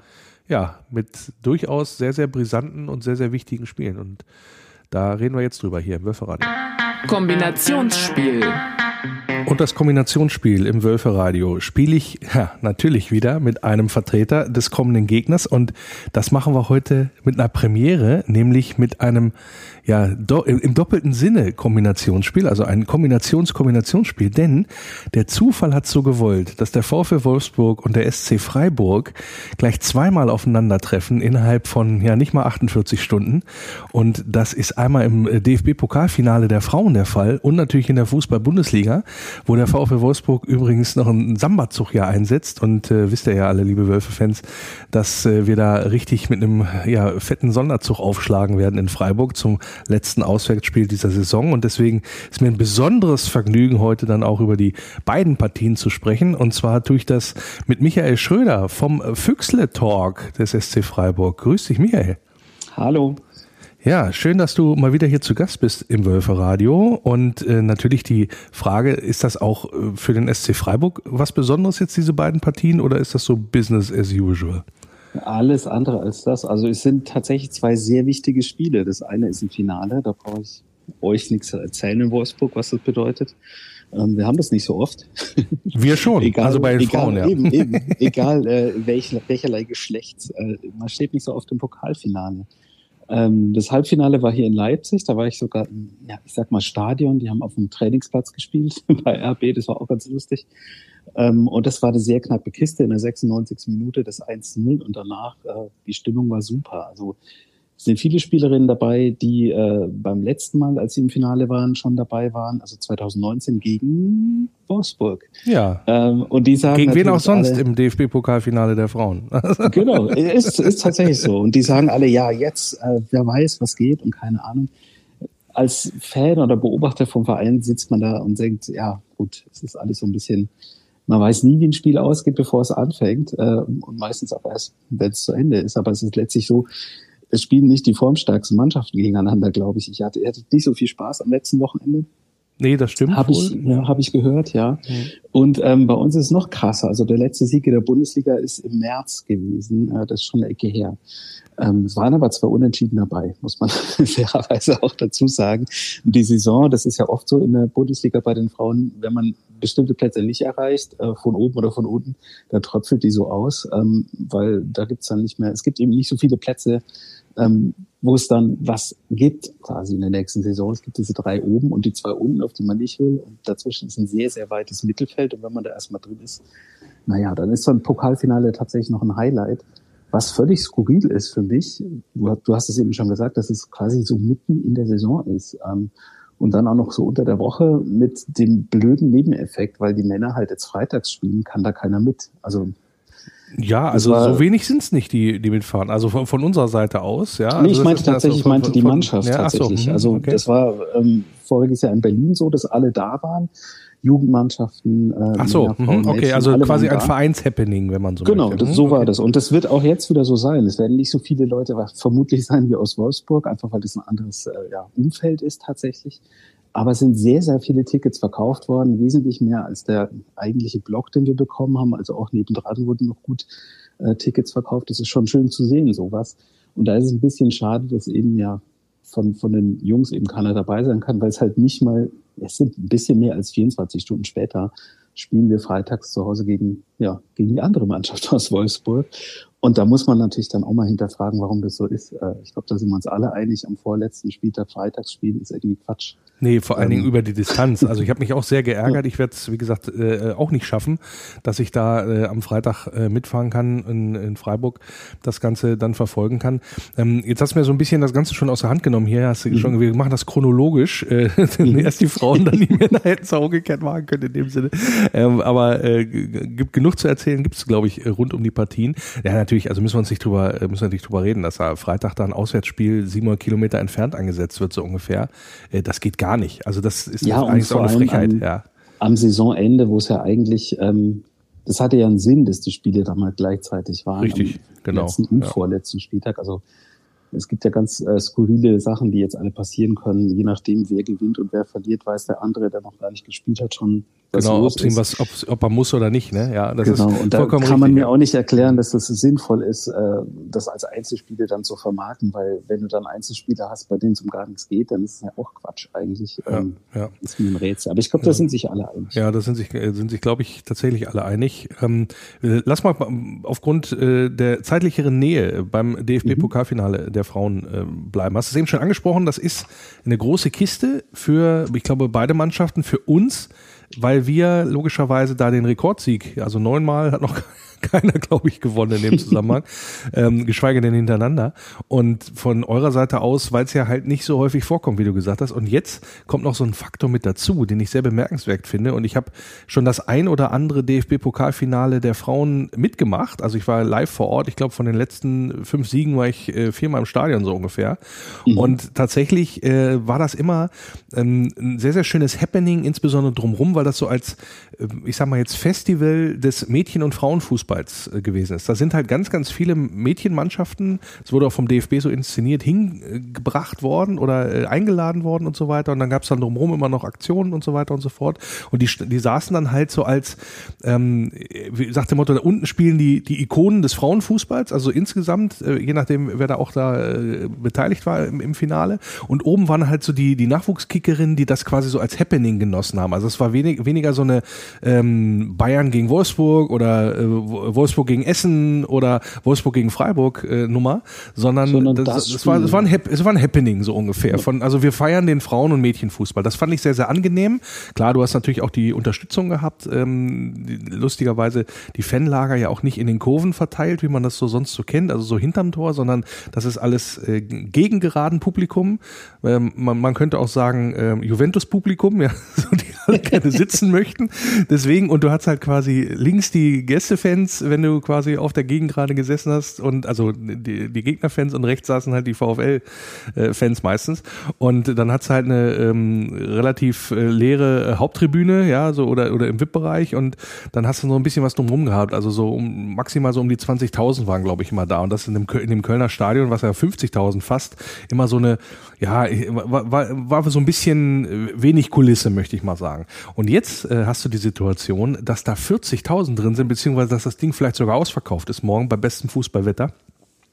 ja mit durchaus sehr, sehr brisanten und sehr, sehr wichtigen Spielen. Und da reden wir jetzt drüber hier im Wölferadio. Kombinationsspiel. Und das Kombinationsspiel im Wölferadio spiele ich ja, natürlich wieder mit einem Vertreter des kommenden Gegners. Und das machen wir heute mit einer Premiere, nämlich mit einem ja, do, im doppelten Sinne Kombinationsspiel, also ein Kombinations-Kombinationsspiel, denn der Zufall hat so gewollt, dass der VfL Wolfsburg und der SC Freiburg gleich zweimal aufeinandertreffen innerhalb von ja nicht mal 48 Stunden. Und das ist einmal im DFB-Pokalfinale der Frauen der Fall und natürlich in der Fußball-Bundesliga, wo der VfL Wolfsburg übrigens noch einen Samba-Zug hier einsetzt und äh, wisst ihr ja alle, liebe Wölfe-Fans, dass äh, wir da richtig mit einem ja, fetten Sonderzug aufschlagen werden in Freiburg zum letzten Auswärtsspiel dieser Saison. Und deswegen ist mir ein besonderes Vergnügen, heute dann auch über die beiden Partien zu sprechen. Und zwar tue ich das mit Michael Schröder vom Füchsle Talk des SC Freiburg. Grüß dich, Michael. Hallo. Ja, schön, dass du mal wieder hier zu Gast bist im Wölfe-Radio. Und äh, natürlich die Frage, ist das auch äh, für den SC Freiburg was Besonderes jetzt, diese beiden Partien, oder ist das so Business as usual? Alles andere als das. Also es sind tatsächlich zwei sehr wichtige Spiele. Das eine ist ein Finale, da brauche ich euch nichts erzählen in Wolfsburg, was das bedeutet. Ähm, wir haben das nicht so oft. Wir schon, egal, also bei den egal, Frauen, ja. Eben, eben, egal äh, welch, welcherlei Geschlechts. Äh, man steht nicht so oft im Pokalfinale. Ähm, das Halbfinale war hier in Leipzig, da war ich sogar im, ja, ich sag mal Stadion, die haben auf dem Trainingsplatz gespielt bei RB, das war auch ganz lustig. Ähm, und das war eine sehr knappe Kiste in der 96. Minute, das 1-0 und danach, äh, die Stimmung war super. Also sind viele Spielerinnen dabei, die äh, beim letzten Mal, als sie im Finale waren, schon dabei waren, also 2019 gegen Wolfsburg. Ja. Ähm, und die sagen Gegen wen auch sonst alle- im DFB-Pokalfinale der Frauen. Genau, ist, ist tatsächlich so. Und die sagen alle, ja, jetzt, äh, wer weiß, was geht und keine Ahnung. Als Fan oder Beobachter vom Verein sitzt man da und denkt, ja, gut, es ist alles so ein bisschen, man weiß nie, wie ein Spiel ausgeht, bevor es anfängt äh, und meistens auch erst, wenn es zu Ende ist. Aber es ist letztlich so, es spielen nicht die formstärksten Mannschaften gegeneinander, glaube ich. Ich hatte, ich hatte nicht so viel Spaß am letzten Wochenende. Nee, das stimmt. Habe ich, ja, hab ich gehört, ja. Und ähm, bei uns ist es noch krasser. Also der letzte Sieg in der Bundesliga ist im März gewesen. Äh, das ist schon eine Ecke her. Ähm, es waren aber zwei Unentschieden dabei, muss man fairerweise auch dazu sagen. Und die Saison, das ist ja oft so in der Bundesliga bei den Frauen, wenn man bestimmte Plätze nicht erreicht, äh, von oben oder von unten, dann tröpfelt die so aus, ähm, weil da gibt's dann nicht mehr, es gibt eben nicht so viele Plätze, ähm, wo es dann was gibt, quasi in der nächsten Saison. Es gibt diese drei oben und die zwei unten, auf die man nicht will. Und dazwischen ist ein sehr, sehr weites Mittelfeld. Und wenn man da erstmal drin ist, naja, dann ist so ein Pokalfinale tatsächlich noch ein Highlight. Was völlig skurril ist für mich, du, hast es eben schon gesagt, dass es quasi so mitten in der Saison ist. Ähm, und dann auch noch so unter der Woche mit dem blöden Nebeneffekt, weil die Männer halt jetzt freitags spielen, kann da keiner mit. Also Ja, also war- so wenig sind's nicht, die, die mitfahren. Also von, von unserer Seite aus, ja. nee, also ich meinte tatsächlich, von- meinte die von- Mannschaft ja, ach so, tatsächlich. hm, also okay. das war ähm, voriges Jahr in Berlin so, dass alle da waren. Jugendmannschaften. Äh, Ach so, Männer, Frauen, mhm, okay, Mädchen, also quasi ein. Vereinshappening, wenn man so Genau, möchte. Mhm, so war okay. das. Und das wird auch jetzt wieder so sein. Es werden nicht so viele Leute vermutlich sein wie aus Wolfsburg, einfach weil das ein anderes äh, ja, Umfeld ist tatsächlich. Aber es sind sehr, sehr viele Tickets verkauft worden, wesentlich mehr als der eigentliche Block, den wir bekommen haben. Also auch nebendran wurden noch gut äh, Tickets verkauft. Das ist schon schön zu sehen, sowas. Und da ist es ein bisschen schade, dass eben ja von, von den Jungs eben keiner dabei sein kann, weil es halt nicht mal, es sind ein bisschen mehr als 24 Stunden später, spielen wir freitags zu Hause gegen, ja, gegen die andere Mannschaft aus Wolfsburg. Und da muss man natürlich dann auch mal hinterfragen, warum das so ist. Äh, Ich glaube, da sind wir uns alle einig, am vorletzten Spieltag freitags spielen ist irgendwie Quatsch. Nee, vor allen Ähm. Dingen über die Distanz. Also ich habe mich auch sehr geärgert. Ich werde es, wie gesagt, äh, auch nicht schaffen, dass ich da äh, am Freitag äh, mitfahren kann in, in Freiburg, das Ganze dann verfolgen kann. Ähm, jetzt hast du mir so ein bisschen das Ganze schon aus der Hand genommen. Hier hast du schon, wir machen das chronologisch. Äh, Erst die Frauen, dann die Männer hätten es auch umgekehrt machen können in dem Sinne. Ähm, aber äh, gibt genug zu erzählen, gibt es, glaube ich, äh, rund um die Partien. Ja, natürlich, also müssen wir uns nicht drüber, äh, müssen wir nicht drüber reden, dass da Freitag da ein Auswärtsspiel 700 Kilometer entfernt angesetzt wird, so ungefähr. Äh, das geht gar nicht. Also das ist Ja, eigentlich vor eine Frechheit, am, ja. am Saisonende, wo es ja eigentlich, ähm, das hatte ja einen Sinn, dass die Spiele da mal gleichzeitig waren. Richtig, am genau, Letzten und ja. vorletzten Spieltag. Also es gibt ja ganz äh, skurrile Sachen, die jetzt alle passieren können. Je nachdem, wer gewinnt und wer verliert, weiß der andere, der noch gar nicht gespielt hat, schon, was Genau, los ob ist. was, ob's- ob er muss oder nicht, ne? Ja, das genau, ist und da kann man richtig. mir auch nicht erklären, dass das sinnvoll ist, äh, das als Einzelspiele dann zu vermarkten, weil wenn du dann Einzelspieler hast, bei denen es um gar nichts geht, dann ist es ja auch Quatsch eigentlich. Ähm, ja. Ist wie ein Rätsel. Aber ich glaube, da sind sich alle einig. Ja, da sind sich, äh, sind sich, glaube ich, tatsächlich alle einig. Ähm, äh, lass mal aufgrund äh, der zeitlicheren Nähe beim DFB-Pokalfinale der Frauen äh, bleiben. Hast du es eben schon angesprochen, das ist eine große Kiste für, ich glaube, beide Mannschaften, für uns, weil wir logischerweise da den Rekordsieg, also neunmal hat noch keiner, glaube ich, gewonnen in dem Zusammenhang, ähm, geschweige denn hintereinander. Und von eurer Seite aus, weil es ja halt nicht so häufig vorkommt, wie du gesagt hast. Und jetzt kommt noch so ein Faktor mit dazu, den ich sehr bemerkenswert finde. Und ich habe schon das ein oder andere DFB-Pokalfinale der Frauen mitgemacht. Also ich war live vor Ort. Ich glaube, von den letzten fünf Siegen war ich äh, viermal im Stadion so ungefähr. Und tatsächlich äh, war das immer ähm, ein sehr, sehr schönes Happening, insbesondere drumrum, weil das so als, äh, ich sag mal jetzt, Festival des Mädchen- und Frauenfußballs äh, gewesen ist. Da sind halt ganz, ganz viele Mädchenmannschaften, es wurde auch vom DFB so inszeniert, hingebracht worden oder äh, eingeladen worden und so weiter. Und dann gab es dann drumherum immer noch Aktionen und so weiter und so fort. Und die, die saßen dann halt so als, ähm, wie sagt der Motto, da unten spielen die, die Ikonen des Frauenfußballs, also insgesamt, äh, je nachdem, wer da auch da beteiligt war im, im Finale. Und oben waren halt so die, die Nachwuchskickerinnen, die das quasi so als Happening genossen haben. Also es war weniger wenig, weniger so eine ähm, Bayern gegen Wolfsburg oder äh, Wolfsburg gegen Essen oder Wolfsburg gegen Freiburg äh, Nummer, sondern, Sondern das, das das, war, das, war ein es war ein Happening so ungefähr. Von, also wir feiern den Frauen- und Mädchenfußball. Das fand ich sehr, sehr angenehm. Klar, du hast natürlich auch die Unterstützung gehabt. Ähm, lustigerweise die Fanlager ja auch nicht in den Kurven verteilt, wie man das so sonst so kennt, also so hinterm Tor, sondern das ist alles äh, gegen geraden Publikum. Ähm, man, man könnte auch sagen ähm, Juventus-Publikum, ja, so gerne sitzen möchten. Deswegen, und du hast halt quasi links die Gästefans, wenn du quasi auf der Gegend gerade gesessen hast und also die, die Gegnerfans und rechts saßen halt die VfL-Fans meistens. Und dann hat's halt eine ähm, relativ äh, leere äh, Haupttribüne, ja, so oder, oder im VIP-Bereich und dann hast du so ein bisschen was drumherum gehabt. Also so um maximal so um die 20.000 waren, glaube ich, immer da. Und das in dem, in dem Kölner Stadion, was ja 50.000 fast, immer so eine, ja, war, war, so ein bisschen äh, wenig Kulisse, möchte ich mal sagen. Und jetzt äh, hast du die Situation, dass da 40.000 drin sind, beziehungsweise dass das Ding vielleicht sogar ausverkauft ist morgen bei bestem Fußballwetter.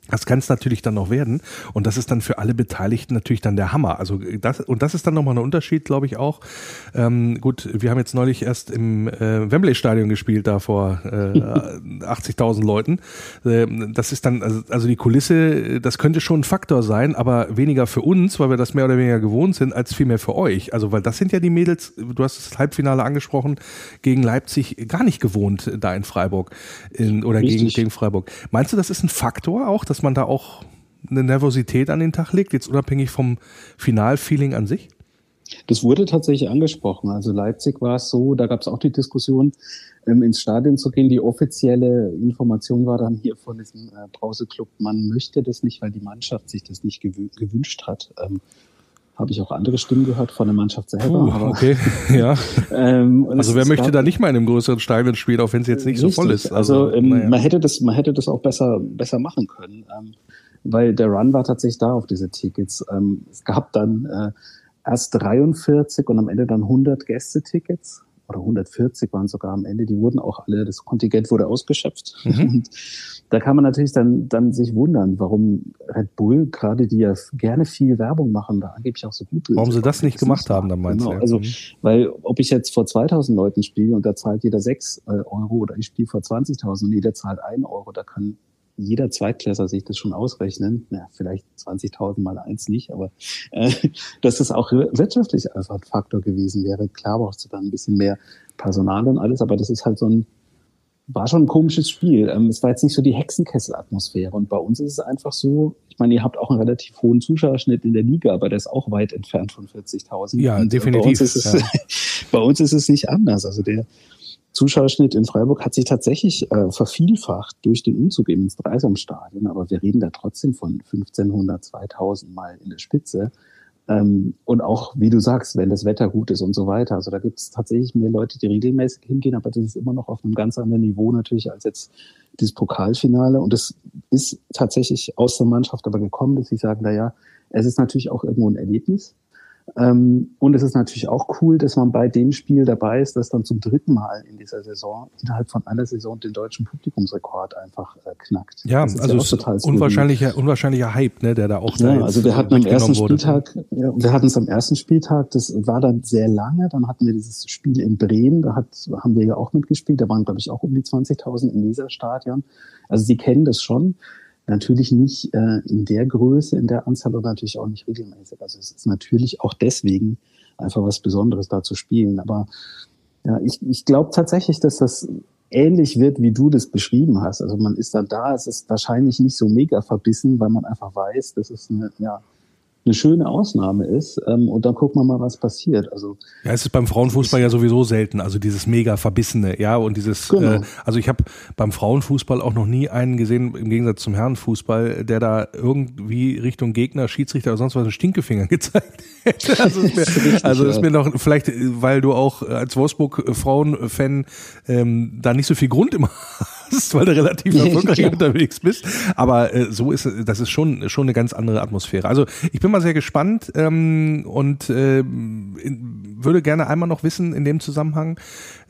Das kann es natürlich dann noch werden. Und das ist dann für alle Beteiligten natürlich dann der Hammer. Also das, und das ist dann nochmal ein Unterschied, glaube ich, auch. Ähm, gut, wir haben jetzt neulich erst im äh, Wembley-Stadion gespielt, da vor äh, 80.000 Leuten. Ähm, das ist dann, also, also die Kulisse, das könnte schon ein Faktor sein, aber weniger für uns, weil wir das mehr oder weniger gewohnt sind, als vielmehr für euch. Also, weil das sind ja die Mädels, du hast das Halbfinale angesprochen, gegen Leipzig gar nicht gewohnt da in Freiburg in, oder gegen, gegen Freiburg. Meinst du, das ist ein Faktor auch, dass man da auch eine Nervosität an den Tag legt, jetzt unabhängig vom Finalfeeling an sich? Das wurde tatsächlich angesprochen. Also Leipzig war es so, da gab es auch die Diskussion, ähm, ins Stadion zu gehen. Die offizielle Information war dann hier von diesem äh, Brauseclub, man möchte das nicht, weil die Mannschaft sich das nicht gewü gewünscht hat. Ähm, Habe ich auch andere Stimmen gehört von der Mannschaft selber. Puh, aber, okay, ja. ähm, Also wer möchte da nicht mal in einem größeren Stadion spielen, auch wenn es jetzt nicht so voll Richtig. ist? Also, ähm, naja. man hätte das, man hätte das auch besser, besser machen können, ähm, weil der Run war tatsächlich da auf diese Tickets. Ähm, es gab dann äh, erst 43 und am Ende dann 100 Gästetickets oder 140 waren sogar am Ende. Die wurden auch alle, das Kontingent wurde ausgeschöpft. Mhm. Und da kann man natürlich dann, dann sich wundern, warum Red Bull, gerade die ja gerne viel Werbung machen, da angeblich auch so gut Warum sie das nicht gemacht haben, dann meinst Genau, du? also Mhm. weil ob ich jetzt vor 2000 Leuten spiele und da zahlt jeder 6 äh, Euro oder ich spiele vor 20.000 und jeder zahlt 1 Euro, da kann jeder Zweitklässler sich das schon ausrechnen. Ja, vielleicht 20.000 mal eins nicht, aber äh, dass das auch wirtschaftlich einfach ein Faktor gewesen wäre. Klar brauchst du dann ein bisschen mehr Personal und alles, aber das ist halt so ein war schon ein komisches Spiel. Ähm, es war jetzt nicht so die Hexenkessel-Atmosphäre. Und bei uns ist es einfach so, ich meine, ihr habt auch einen relativ hohen Zuschauerschnitt in der Liga, aber der ist auch weit entfernt von 40.000. Ja, Und, definitiv, Bei uns, ist es, ja. bei uns ist es nicht anders. Also der Zuschauerschnitt in Freiburg hat sich tatsächlich äh, vervielfacht durch den Umzug eben ins Dreisamstadion. Aber wir reden da trotzdem von 1500, 2000 Mal in der Spitze. Ähm, und auch, wie du sagst, wenn das Wetter gut ist und so weiter. Also da gibt es tatsächlich mehr Leute, die regelmäßig hingehen, aber das ist immer noch auf einem ganz anderen Niveau natürlich als jetzt dieses Pokalfinale. Und es ist tatsächlich aus der Mannschaft aber gekommen, dass sie sagen, na ja, es ist natürlich auch irgendwo ein Erlebnis. Ähm, und es ist natürlich auch cool, dass man bei dem Spiel dabei ist, das dann zum dritten Mal in dieser Saison innerhalb von einer Saison den deutschen Publikumsrekord einfach äh, knackt. Ja, Das ist also skurril. unwahrscheinlicher, unwahrscheinlicher Hype, ne, der da auch da Ja, jetzt also wir hatten am ersten. Spieltag, ja, wir hatten es am ersten Spieltag, das war dann sehr lange, dann hatten wir dieses Spiel in Bremen, da hat, haben wir ja auch mitgespielt, da waren glaube ich auch um die 20.000 im Weserstadion. Also sie kennen das schon, natürlich nicht äh, in der Größe, in der Anzahl und natürlich auch nicht regelmäßig. Also es ist natürlich auch deswegen einfach was Besonderes da zu spielen. Aber ja, ich, ich glaube tatsächlich, dass das ähnlich wird, wie du das beschrieben hast. Also man ist dann da, es ist wahrscheinlich nicht so mega verbissen, weil man einfach weiß, dass es eine, ja, eine schöne Ausnahme ist. Ähm, und dann gucken wir mal, was passiert. Also Ja, es ist beim Frauenfußball ja sowieso selten, also dieses mega verbissene, ja, und dieses, Genau. äh, also ich habe beim Frauenfußball auch noch nie einen gesehen, im Gegensatz zum Herrenfußball, der da irgendwie Richtung Gegner, Schiedsrichter oder sonst was einen Stinkefinger gezeigt hätte. Also ist mir, Richtig, also ist mir noch, vielleicht, äh, weil du auch als Wolfsburg-Frauen-Fan ähm, da nicht so viel Grund immer hast, weil du relativ erfolgreich Ja. unterwegs bist. Aber äh, so ist es- das ist schon schon eine ganz andere Atmosphäre. Also ich bin mal sehr gespannt ähm, und in, würde gerne einmal noch wissen in dem Zusammenhang,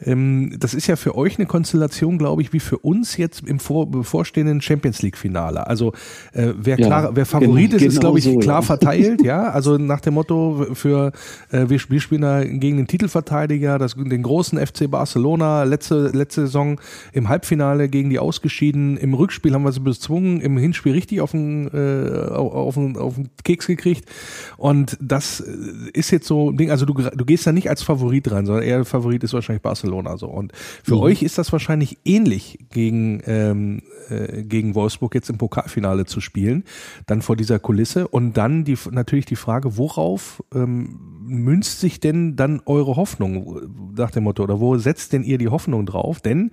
ähm, das ist ja für euch eine Konstellation, glaube ich, wie für uns jetzt im vor, bevorstehenden Champions League Finale. Also äh, wer Ja, klar, wer Favorit genau- ist, ist glaube ich genau so, klar ja. verteilt, ja. Also nach dem Motto für äh, wir, wir spielen da gegen den Titelverteidiger, das, den großen FC Barcelona letzte letzte Saison im Halbfinale gegen die ausgeschieden. Im Rückspiel haben wir sie bezwungen, im Hinspiel richtig auf den äh, auf, auf, den, auf den Keks gekriegt. Und das äh, ist jetzt so ein Ding. Also du du gehst da nicht als Favorit rein, sondern eher Favorit ist wahrscheinlich Barcelona so. Und für Mhm. euch ist das wahrscheinlich ähnlich gegen ähm, äh, gegen Wolfsburg jetzt im Pokalfinale zu spielen, dann vor dieser Kulisse und dann die natürlich die Frage, worauf ähm, münzt sich denn dann eure Hoffnung nach dem Motto oder wo setzt denn ihr die Hoffnung drauf? Denn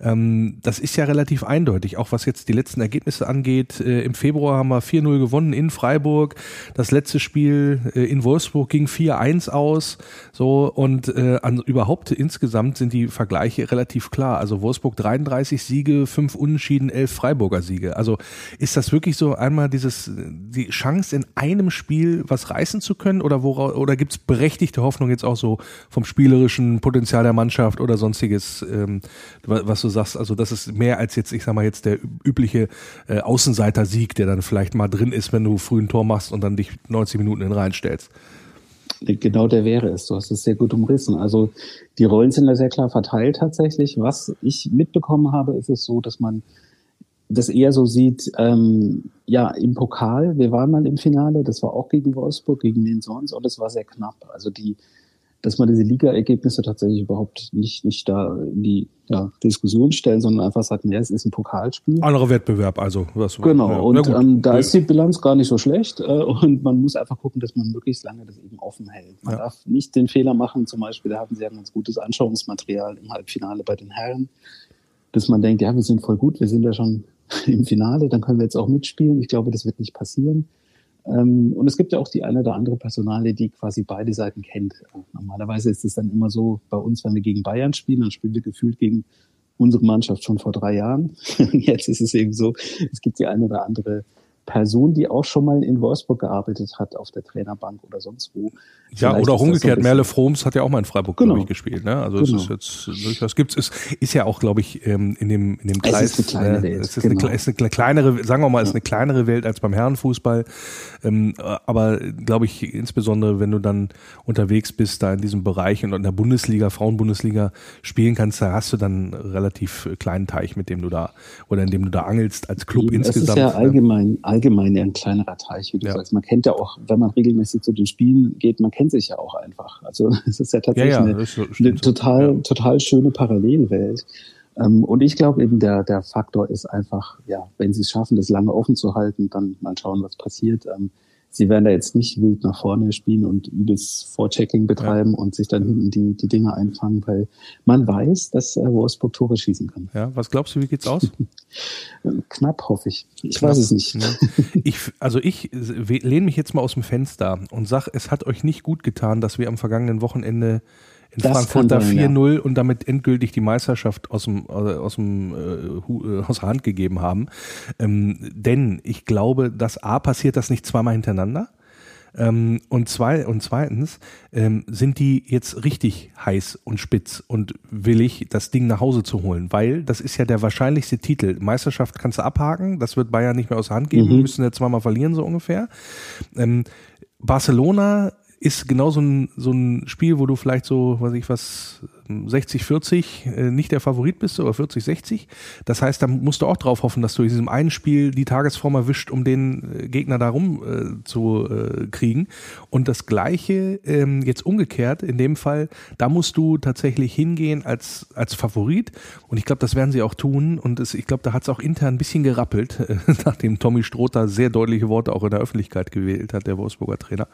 ähm, das ist ja relativ eindeutig, auch was jetzt die letzten Ergebnisse angeht. Äh, Im Februar haben wir 4-0 gewonnen in Freiburg. Das letzte Spiel äh, in Wolfsburg ging 4-1 aus. So und äh, an, überhaupt insgesamt sind die Vergleiche relativ klar. Also Wolfsburg 33 Siege, 5 Unentschieden, 11 Freiburger Siege. Also ist das wirklich so einmal dieses die Chance in einem Spiel was reißen zu können oder wora, oder gibt's berechtigte Hoffnung jetzt auch so vom spielerischen Potenzial der Mannschaft oder sonstiges, ähm, wa- was du sagst? Also das ist mehr als jetzt, ich sag mal jetzt der übliche äh, Außenseiter-Sieg, der dann vielleicht mal drin ist, wenn du früh ein Tor machst und dann dich 90 Minuten in den Reihen stellst. Genau der wäre es. Du hast es sehr gut umrissen. Also die Rollen sind da sehr klar verteilt tatsächlich. Was ich mitbekommen habe, ist es so, dass man das eher so sieht, ähm, ja, im Pokal, wir waren mal im Finale, das war auch gegen Wolfsburg, gegen wen sonst, und es war sehr knapp. Also die, dass man diese Liga-Ergebnisse tatsächlich überhaupt nicht, nicht da in die ja, Diskussion stellen, sondern einfach sagt, ja, es ist ein Pokalspiel. Anderer Wettbewerb, also was, Genau, ja, und ähm, da ist die Bilanz gar nicht so schlecht äh, und man muss einfach gucken, dass man möglichst lange das eben offen hält. Man Ja. darf nicht den Fehler machen, zum Beispiel, da haben sie ja ein ganz gutes Anschauungsmaterial im Halbfinale bei den Herren, dass man denkt, ja, wir sind voll gut, wir sind ja schon im Finale, dann können wir jetzt auch mitspielen. Ich glaube, das wird nicht passieren. Ähm, und es gibt ja auch die eine oder andere Personale, die quasi beide Seiten kennt. Normalerweise ist es dann immer so, bei uns, wenn wir gegen Bayern spielen, dann spielen wir gefühlt gegen unsere Mannschaft schon vor drei Jahren. Jetzt ist es eben so, es gibt die eine oder andere Person, die auch schon mal in Wolfsburg gearbeitet hat, auf der Trainerbank oder sonst wo. Ja, Vielleicht oder auch das so umgekehrt. bisschen- Merle Froms hat ja auch mal in Freiburg, Genau. glaube ich, gespielt. Ne? Also es Genau. ist jetzt durchaus gibt's es ist ja auch, glaube ich, ähm, in dem in dem Es Kreis. ist eine kleine äh, Welt, Es ist, eine, genau. kle- ist eine kleinere, sagen wir mal, ist eine kleinere Welt als beim Herrenfußball. Ähm, aber glaube ich, insbesondere wenn du dann unterwegs bist, da in diesem Bereich und in der Bundesliga, Frauenbundesliga spielen kannst, da hast du dann einen relativ kleinen Teich, mit dem du da oder in dem du da angelst als Club Eben, insgesamt. Es ist ja ne? allgemein, allgemein ein kleinerer Teich, wie du Ja. sagst. Man kennt ja auch, wenn man regelmäßig zu den Spielen geht, man kennt sich ja auch einfach. Also es ist ja tatsächlich Ja, eine, so- eine total, total schöne Parallelwelt. Ähm, und ich glaube eben, der, der Faktor ist einfach, ja, wenn sie es schaffen, das lange offen zu halten, dann mal schauen, was passiert. Sie werden da jetzt nicht wild nach vorne spielen und übelst Vorchecking betreiben und sich dann hinten die, die Dinge einfangen, weil man weiß, dass äh, Wolfsburg Tore schießen kann. Ja, was glaubst du, wie geht's aus? Knapp, hoffe ich. Ich weiß es nicht. Ne? Ich, also ich lehne mich jetzt mal aus dem Fenster und sag, es hat euch nicht gut getan, dass wir am vergangenen Wochenende in Das Frankfurt da sein, ja. 4-0 und damit endgültig die Meisterschaft aus dem, äh, aus dem äh, äh, aus der Hand gegeben haben. Ähm, denn ich glaube, dass A passiert das nicht zweimal hintereinander. Ähm, und, zwei, und zweitens ähm, sind die jetzt richtig heiß und spitz und willig, das Ding nach Hause zu holen, weil das ist ja der wahrscheinlichste Titel. Meisterschaft kannst du abhaken, das wird Bayern nicht mehr aus der Hand geben, Mhm. müssen ja zweimal verlieren, so ungefähr. Ähm, Barcelona ist genau so ein, so ein Spiel, wo du vielleicht so, weiß ich was, 60, 40 äh, nicht der Favorit bist oder 40, 60. Das heißt, da musst du auch drauf hoffen, dass du in diesem einen Spiel die Tagesform erwischt, um den äh, Gegner da rum äh, zu äh, kriegen. Und das Gleiche ähm, jetzt umgekehrt, in dem Fall, da musst du tatsächlich hingehen als, als Favorit. Und ich glaube, das werden sie auch tun. Und es, ich glaube, da hat es auch intern ein bisschen gerappelt, äh, nachdem Tommy Stroter sehr deutliche Worte auch in der Öffentlichkeit gewählt hat, der Wolfsburger Trainer,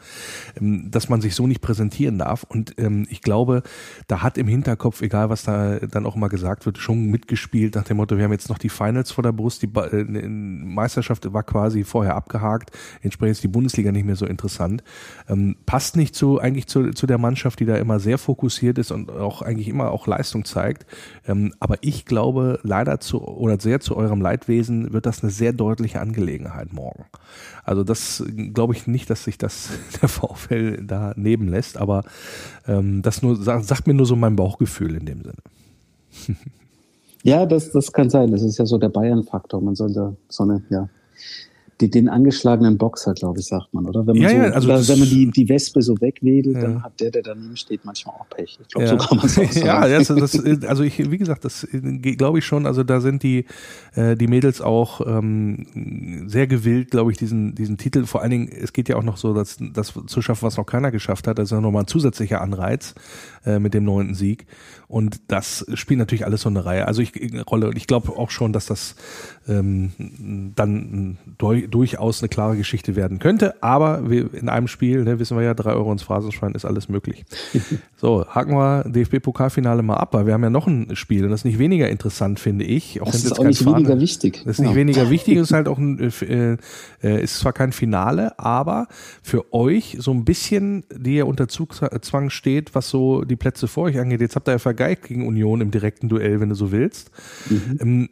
ähm, dass man sich so nicht präsentieren darf. Und ähm, ich glaube, da hat im Hintergrund Hinterkopf, egal was da dann auch immer gesagt wird, schon mitgespielt nach dem Motto, wir haben jetzt noch die Finals vor der Brust, die ba äh, Meisterschaft war quasi vorher abgehakt, entsprechend ist die Bundesliga nicht mehr so interessant. Ähm, passt nicht zu eigentlich zu, zu der Mannschaft, die da immer sehr fokussiert ist und auch eigentlich immer auch Leistung zeigt. Ähm, aber ich glaube leider zu oder sehr zu eurem Leidwesen wird das eine sehr deutliche Angelegenheit morgen. Also das glaube ich nicht, dass sich das der VfL da nehmen lässt, aber ähm, das nur sagt mir nur so mein Bauchgefühl in dem Sinne. ja, das, das kann sein. Das ist ja so der Bayern-Faktor. Man sollte so eine, ja, die, den angeschlagenen Boxer, glaube ich, sagt man, oder? Wenn man, ja, so, ja, also oder wenn man die, die Wespe so wegwedelt, ja. dann hat der, der daneben steht, manchmal auch Pech. Ich glaube, so kann man es auch sagen. Ja, das, das, also ich, wie gesagt, das glaube ich schon. Also da sind die, äh, die Mädels auch ähm, sehr gewillt, glaube ich, diesen, diesen Titel. Vor allen Dingen, es geht ja auch noch so, dass das zu schaffen, was noch keiner geschafft hat. Das ist ja nochmal ein zusätzlicher Anreiz äh, mit dem neunten Sieg. Und das spielt natürlich alles so eine Reihe. Also ich Rolle und ich glaube auch schon, dass das ähm, dann durch, durchaus eine klare Geschichte werden könnte. Aber wir, in einem Spiel, ne, wissen wir ja, drei Euro ins Phrasenschwein ist alles möglich. so, haken wir DFB-Pokalfinale mal ab, weil wir haben ja noch ein Spiel und das ist nicht weniger interessant, finde ich. Auch das ist auch nicht Fahne, weniger wichtig. Das ist nicht weniger wichtig, es ist halt auch ein, äh, äh, ist zwar kein Finale, aber für euch so ein bisschen, die ihr unter Zugzwang steht, was so die Plätze vor euch angeht. Jetzt habt ihr ja vergeigt gegen Union im direkten Duell, wenn du so willst. Mhm. Ähm,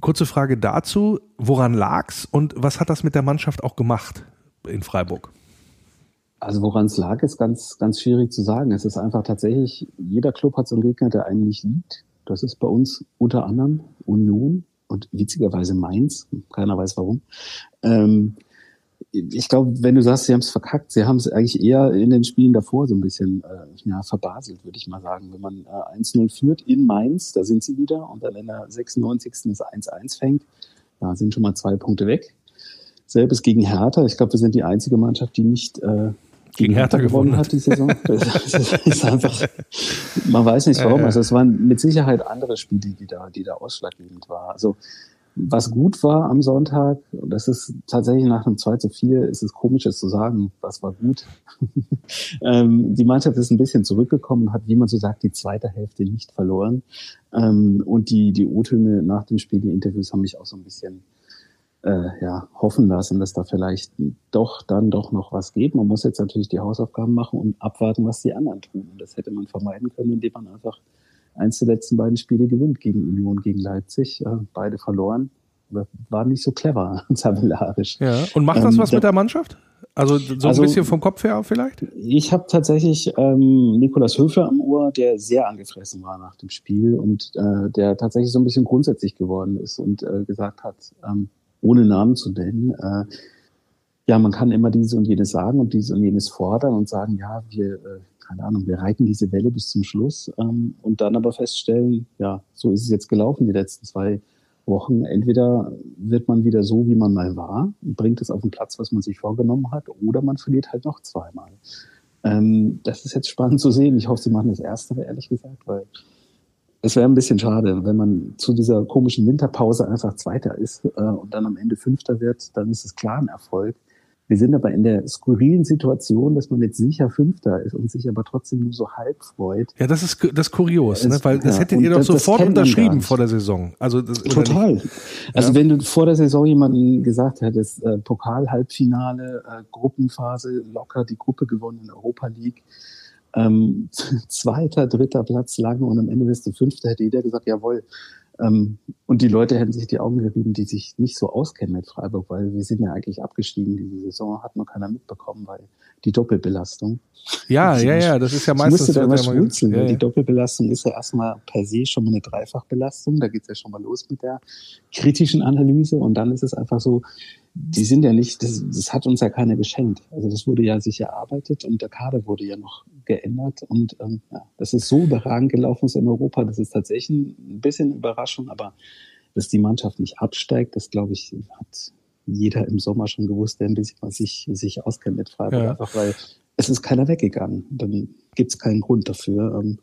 kurze Frage dazu, woran lag's und was hat das mit der Mannschaft auch gemacht in Freiburg? Also woran es lag, ist ganz, ganz schwierig zu sagen. Es ist einfach tatsächlich, jeder Club hat so einen Gegner, der einen nicht liebt. Das ist bei uns unter anderem Union und witzigerweise Mainz. Keiner weiß warum. Ähm, ich glaube, wenn du sagst, sie haben es verkackt, sie haben es eigentlich eher in den Spielen davor so ein bisschen äh, ja, verbaselt, würde ich mal sagen. Wenn man äh, 1-0 führt in Mainz, da sind sie wieder und dann in der 96. das 1-1 fängt, da sind schon mal zwei Punkte weg. Selbes gegen Hertha. Ich glaube, wir sind die einzige Mannschaft, die nicht äh, gegen Hertha gewonnen hat die Saison. Das ist einfach, man weiß nicht warum. Also es waren mit Sicherheit andere Spiele, die da, die da ausschlaggebend waren. Also was gut war am Sonntag, und das ist tatsächlich nach einem 2 zu 4, ist es komisch, es zu sagen, was war gut. ähm, die Mannschaft ist ein bisschen zurückgekommen, hat, wie man so sagt, die zweite Hälfte nicht verloren. Ähm, und die, die O-Töne nach dem Spiel, die Interviews haben mich auch so ein bisschen äh, ja, hoffen lassen, dass da vielleicht doch dann doch noch was geht. Man muss jetzt natürlich die Hausaufgaben machen und abwarten, was die anderen tun. Und das hätte man vermeiden können, indem man einfach eins der letzten beiden Spiele gewinnt gegen Union, gegen Leipzig. Äh, beide verloren. War nicht so clever, tabellarisch. Ja. Und macht das ähm, was mit der Mannschaft? Also so also, ein bisschen vom Kopf her vielleicht? Ich habe tatsächlich ähm, Nikolas Höfler am Ohr, der sehr angefressen war nach dem Spiel und äh, der tatsächlich so ein bisschen grundsätzlich geworden ist und äh, gesagt hat, ähm, ohne Namen zu nennen, äh, ja, man kann immer dieses und jenes sagen und dieses und jenes fordern und sagen, ja, wir äh, keine Ahnung, wir reiten diese Welle bis zum Schluss ähm, und dann aber feststellen, ja, so ist es jetzt gelaufen die letzten zwei Wochen. Entweder wird man wieder so, wie man mal war, bringt es auf den Platz, was man sich vorgenommen hat, oder man verliert halt noch zweimal. Ähm, das ist jetzt spannend zu sehen. Ich hoffe, sie machen das Erste, ehrlich gesagt, weil es wäre ein bisschen schade, wenn man zu dieser komischen Winterpause einfach Zweiter ist äh, und dann am Ende Fünfter wird, dann ist es klar ein Erfolg. Wir sind aber in der skurrilen Situation, dass man jetzt sicher Fünfter ist und sich aber trotzdem nur so halb freut. Ja, das ist das ist kurios, ne? weil das ja, hättet ihr doch das, sofort das unterschrieben vor der Saison. Also das, total. Also ja. wenn du vor der Saison jemanden gesagt hättest, äh, Pokal Halbfinale, äh, Gruppenphase locker die Gruppe gewonnen in Europa League, ähm, zweiter, dritter Platz lang und am Ende wirst du Fünfter, hätte jeder gesagt, jawohl. Ähm, und die Leute hätten sich die Augen gerieben, die sich nicht so auskennen mit Freiburg, weil wir sind ja eigentlich abgestiegen. Diese Saison hat noch keiner mitbekommen, weil die Doppelbelastung. Ja, ja, ja, das ist ja meistens. Ich musste da immer schmunzeln. Ja, ja. Die Doppelbelastung ist ja erstmal per se schon mal eine Dreifachbelastung. Da geht's ja schon mal los mit der kritischen Analyse. Und dann ist es einfach so, die sind ja nicht, das, das hat uns ja keiner geschenkt. Also das wurde ja sich erarbeitet und der Kader wurde ja noch geändert und ähm, ja, das ist so überragend gelaufen ist in Europa. Das ist tatsächlich ein bisschen Überraschung, aber dass die Mannschaft nicht absteigt, das glaube ich hat jeder im Sommer schon gewusst, der ein bisschen was sich, sich auskennt mit Freiburg, ja. einfach weil es ist keiner weggegangen. Dann gibt es keinen Grund dafür, ähm,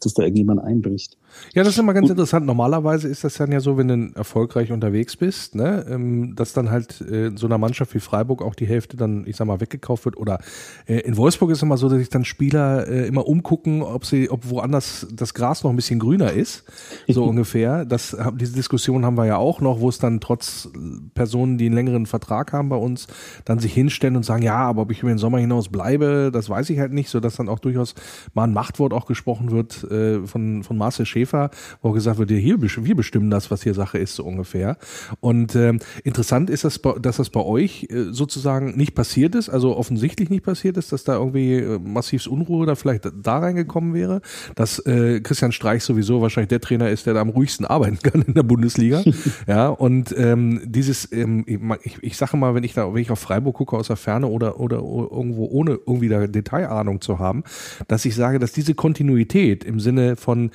dass da irgendjemand einbricht. Ja, das ist immer ganz interessant. Normalerweise ist das dann ja so, wenn du erfolgreich unterwegs bist, ne, ähm, dass dann halt äh, so einer Mannschaft wie Freiburg auch die Hälfte dann, ich sag mal, weggekauft wird. Oder äh, in Wolfsburg ist es immer so, dass sich dann Spieler äh, immer umgucken, ob sie, ob woanders das Gras noch ein bisschen grüner ist, so ungefähr. Das, diese Diskussion haben wir ja auch noch, wo es dann trotz Personen, die einen längeren Vertrag haben bei uns, dann sich hinstellen und sagen, ja, aber ob ich über den Sommer hinaus bleibe, das weiß ich halt nicht, so dass dann auch durchaus mal ein Machtwort auch gesprochen wird äh, von, von Marcel Schäfer Schäfer, wo gesagt wird, hier, wir bestimmen das, was hier Sache ist, so ungefähr. Und ähm, interessant ist, dass, dass das bei euch äh, sozusagen nicht passiert ist, also offensichtlich nicht passiert ist, dass da irgendwie äh, massivs Unruhe da vielleicht da reingekommen wäre, dass äh, Christian Streich sowieso wahrscheinlich der Trainer ist, der da am ruhigsten arbeiten kann in der Bundesliga. ja, und ähm, dieses, ähm, ich, ich sage mal, wenn ich da, wenn ich auf Freiburg gucke aus der Ferne oder, oder irgendwo ohne irgendwie da Detailahnung zu haben, dass ich sage, dass diese Kontinuität im Sinne von,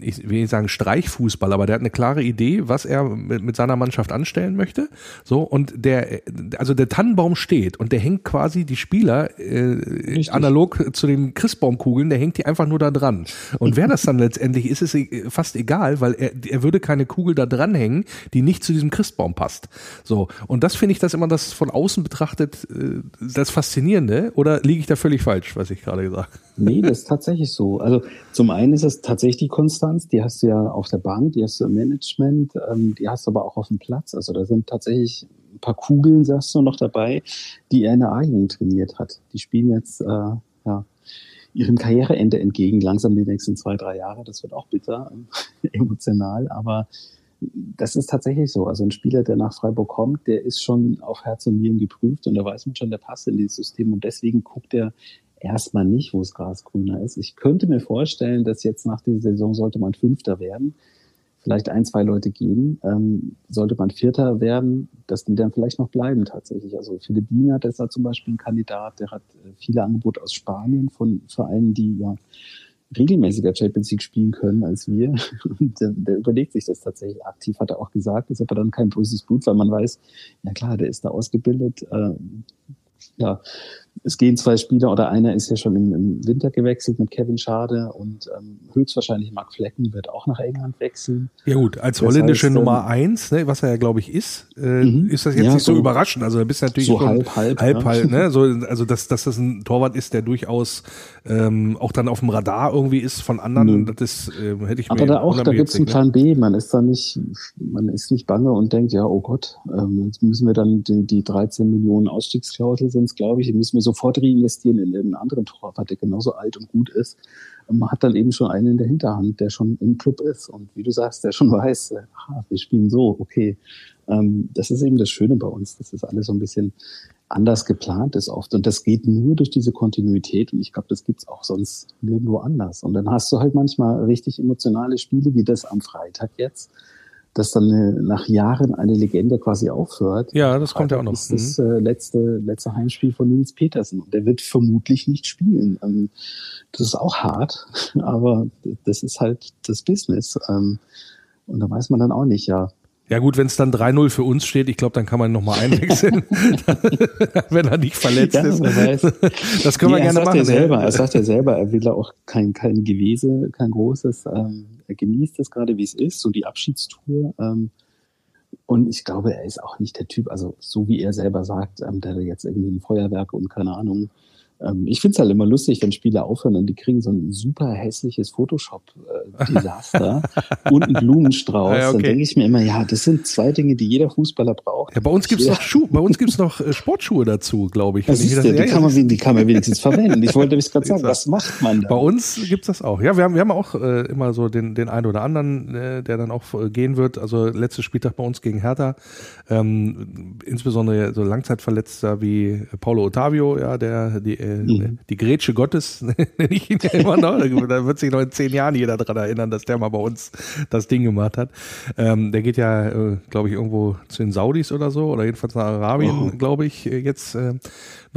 hm, ich will nicht sagen Streichfußball, aber der hat eine klare Idee, was er mit, mit seiner Mannschaft anstellen möchte. So, und der, also der Tannenbaum steht und der hängt quasi die Spieler äh, analog zu den Christbaumkugeln, der hängt die einfach nur da dran. Und wer das dann letztendlich ist, ist e, fast egal, weil er, er würde keine Kugel da dranhängen, die nicht zu diesem Christbaum passt. So, und das finde ich das immer das von außen betrachtet äh, das Faszinierende, oder liege ich da völlig falsch, was ich gerade gesagt habe? Nee, das ist tatsächlich so. Also zum einen ist es tatsächlich die Konstanz, die hast du ja auf der Bank, die hast du im Management, ähm, die hast du aber auch auf dem Platz. Also da sind tatsächlich ein paar Kugeln, sagst du, noch dabei, die er in der A-Jugend trainiert hat. Die spielen jetzt äh, ja, ihrem Karriereende entgegen, langsam die nächsten zwei, drei Jahre. Das wird auch bitter, emotional, aber das ist tatsächlich so. Also ein Spieler, der nach Freiburg kommt, der ist schon auf Herz und Nieren geprüft und da weiß man schon, der passt in dieses System und deswegen guckt er erstmal nicht, wo das Gras grüner ist. Ich könnte mir vorstellen, dass jetzt nach dieser Saison sollte man Fünfter werden, vielleicht ein, zwei Leute gehen, ähm, sollte man Vierter werden, dass die dann vielleicht noch bleiben tatsächlich. Also Philipp Diener, der ist da zum Beispiel ein Kandidat, der hat äh, viele Angebote aus Spanien von Vereinen, die ja regelmäßiger Champions League spielen können als wir. Und der, der überlegt sich das tatsächlich aktiv, hat er auch gesagt, ist aber dann kein böses Blut, weil man weiß, ja klar, der ist da ausgebildet, äh, ja, es gehen zwei Spieler oder einer ist ja schon im, im Winter gewechselt mit Kevin Schade und ähm, höchstwahrscheinlich Mark Flecken wird auch nach England wechseln. Ja gut, als das holländische heißt, Nummer ähm, eins, ne, was er ja glaube ich ist, äh, mhm. ist das jetzt ja, nicht so, so, überraschend. Also da bist du natürlich so halb, halb, halb, ja. halb ne? so, also dass, dass das ein Torwart ist, der durchaus ähm, auch dann auf dem Radar irgendwie ist von anderen, das äh, hätte ich Aber mir da auch, da gibt es einen Plan B. Man ist da nicht, man ist nicht bange und denkt, ja, oh Gott, ähm, jetzt müssen wir dann die, die 13 Millionen Ausstiegsklausel sind es, glaube ich, müssen wir sofort reinvestieren in einen anderen Torwart, der genauso alt und gut ist. Man hat dann eben schon einen in der Hinterhand, der schon im Club ist und wie du sagst, der schon weiß, aha, wir spielen so, okay. Ähm, das ist eben das Schöne bei uns, dass das alles so ein bisschen anders geplant ist oft. Und das geht nur durch diese Kontinuität. Und ich glaube, das gibt's auch sonst nirgendwo anders. Und dann hast du halt manchmal richtig emotionale Spiele, wie das am Freitag jetzt, dass dann eine, nach Jahren eine Legende quasi aufhört. Ja, das kommt ja auch noch. Das ist das mhm. äh, letzte, letzte Heimspiel von Nils Petersen. Und der wird vermutlich nicht spielen. Ähm, das ist auch hart, aber das ist halt das Business. Ähm, und da weiß man dann auch nicht, ja, ja gut, wenn es dann 3-0 für uns steht, ich glaube, dann kann man nochmal einwechseln, wenn er nicht verletzt ja, ist. Das können nee, wir gerne machen. Er, selber, er sagt ja selber, er will auch kein, kein Gewese, kein großes. Ähm, genießt es gerade, wie es ist, so die Abschiedstour. Ähm, und ich glaube, er ist auch nicht der Typ, also so wie er selber sagt, ähm, der jetzt irgendwie ein Feuerwerk und keine Ahnung ähm, ich finde es halt immer lustig, wenn Spieler aufhören und die kriegen so ein super hässliches Photoshop-Desaster und einen Blumenstrauß. Ja, okay. Dann denke ich mir immer, ja, das sind zwei Dinge, die jeder Fußballer braucht. Ja, bei uns gibt's noch Schuhe, bei uns gibt's noch äh, Sportschuhe dazu, glaube ich. Das ist die, kann man, die kann man wenigstens verwenden. Ich wollte nämlich gerade sagen, was macht man da? Bei uns gibt's das auch. Ja, wir haben, wir haben auch äh, immer so den, den einen oder anderen, äh, der dann auch äh, gehen wird. Also letztes Spieltag bei uns gegen Hertha. Ähm, insbesondere so Langzeitverletzter wie Paulo Ottavio, ja, der die mhm. die Grätsche Gottes, nenne ich ihn ja immer noch. Da wird sich noch in zehn Jahren jeder dran erinnern, dass der mal bei uns das Ding gemacht hat. Ähm, der geht ja, äh, glaube ich, irgendwo zu den Saudis oder so, oder jedenfalls nach Arabien, oh. glaube ich, äh, jetzt äh,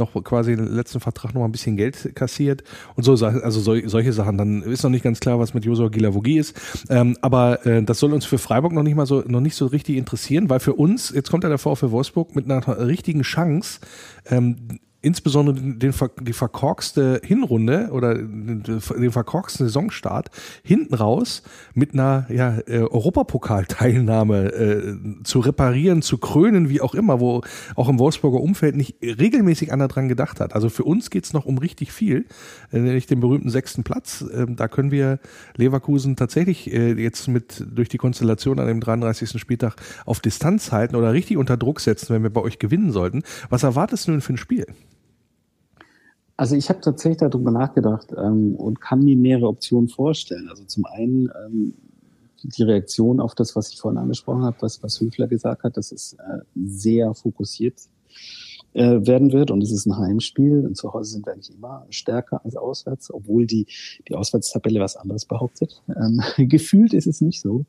noch quasi den letzten Vertrag noch mal ein bisschen Geld kassiert und so, also so, solche Sachen. Dann ist noch nicht ganz klar, was mit Josua Gilavogi ist. Ähm, aber äh, das soll uns für Freiburg noch nicht mal so, noch nicht so richtig interessieren, weil für uns, jetzt kommt ja der VfL Wolfsburg mit einer richtigen Chance, ähm, insbesondere den, die verkorkste Hinrunde oder den, verkorksten Saisonstart hinten raus mit einer ja, äh, Europapokalteilnahme äh, zu reparieren, zu krönen, wie auch immer, wo auch im Wolfsburger Umfeld nicht regelmäßig einer dran gedacht hat. Also für uns geht's noch um richtig viel, äh, nämlich den berühmten sechsten Platz. Äh, da können wir Leverkusen tatsächlich äh, jetzt mit durch die Konstellation an dem 33. Spieltag auf Distanz halten oder richtig unter Druck setzen, wenn wir bei euch gewinnen sollten. Was erwartest du denn für ein Spiel? Also ich habe tatsächlich darüber nachgedacht ähm, und kann mir mehrere Optionen vorstellen. Also zum einen ähm, die Reaktion auf das, was ich vorhin angesprochen habe, was, was Höfler gesagt hat, dass es äh, sehr fokussiert äh, werden wird und es ist ein Heimspiel und zu Hause sind wir eigentlich immer stärker als auswärts, obwohl die, die Auswärtstabelle was anderes behauptet. Ähm, gefühlt ist es nicht so.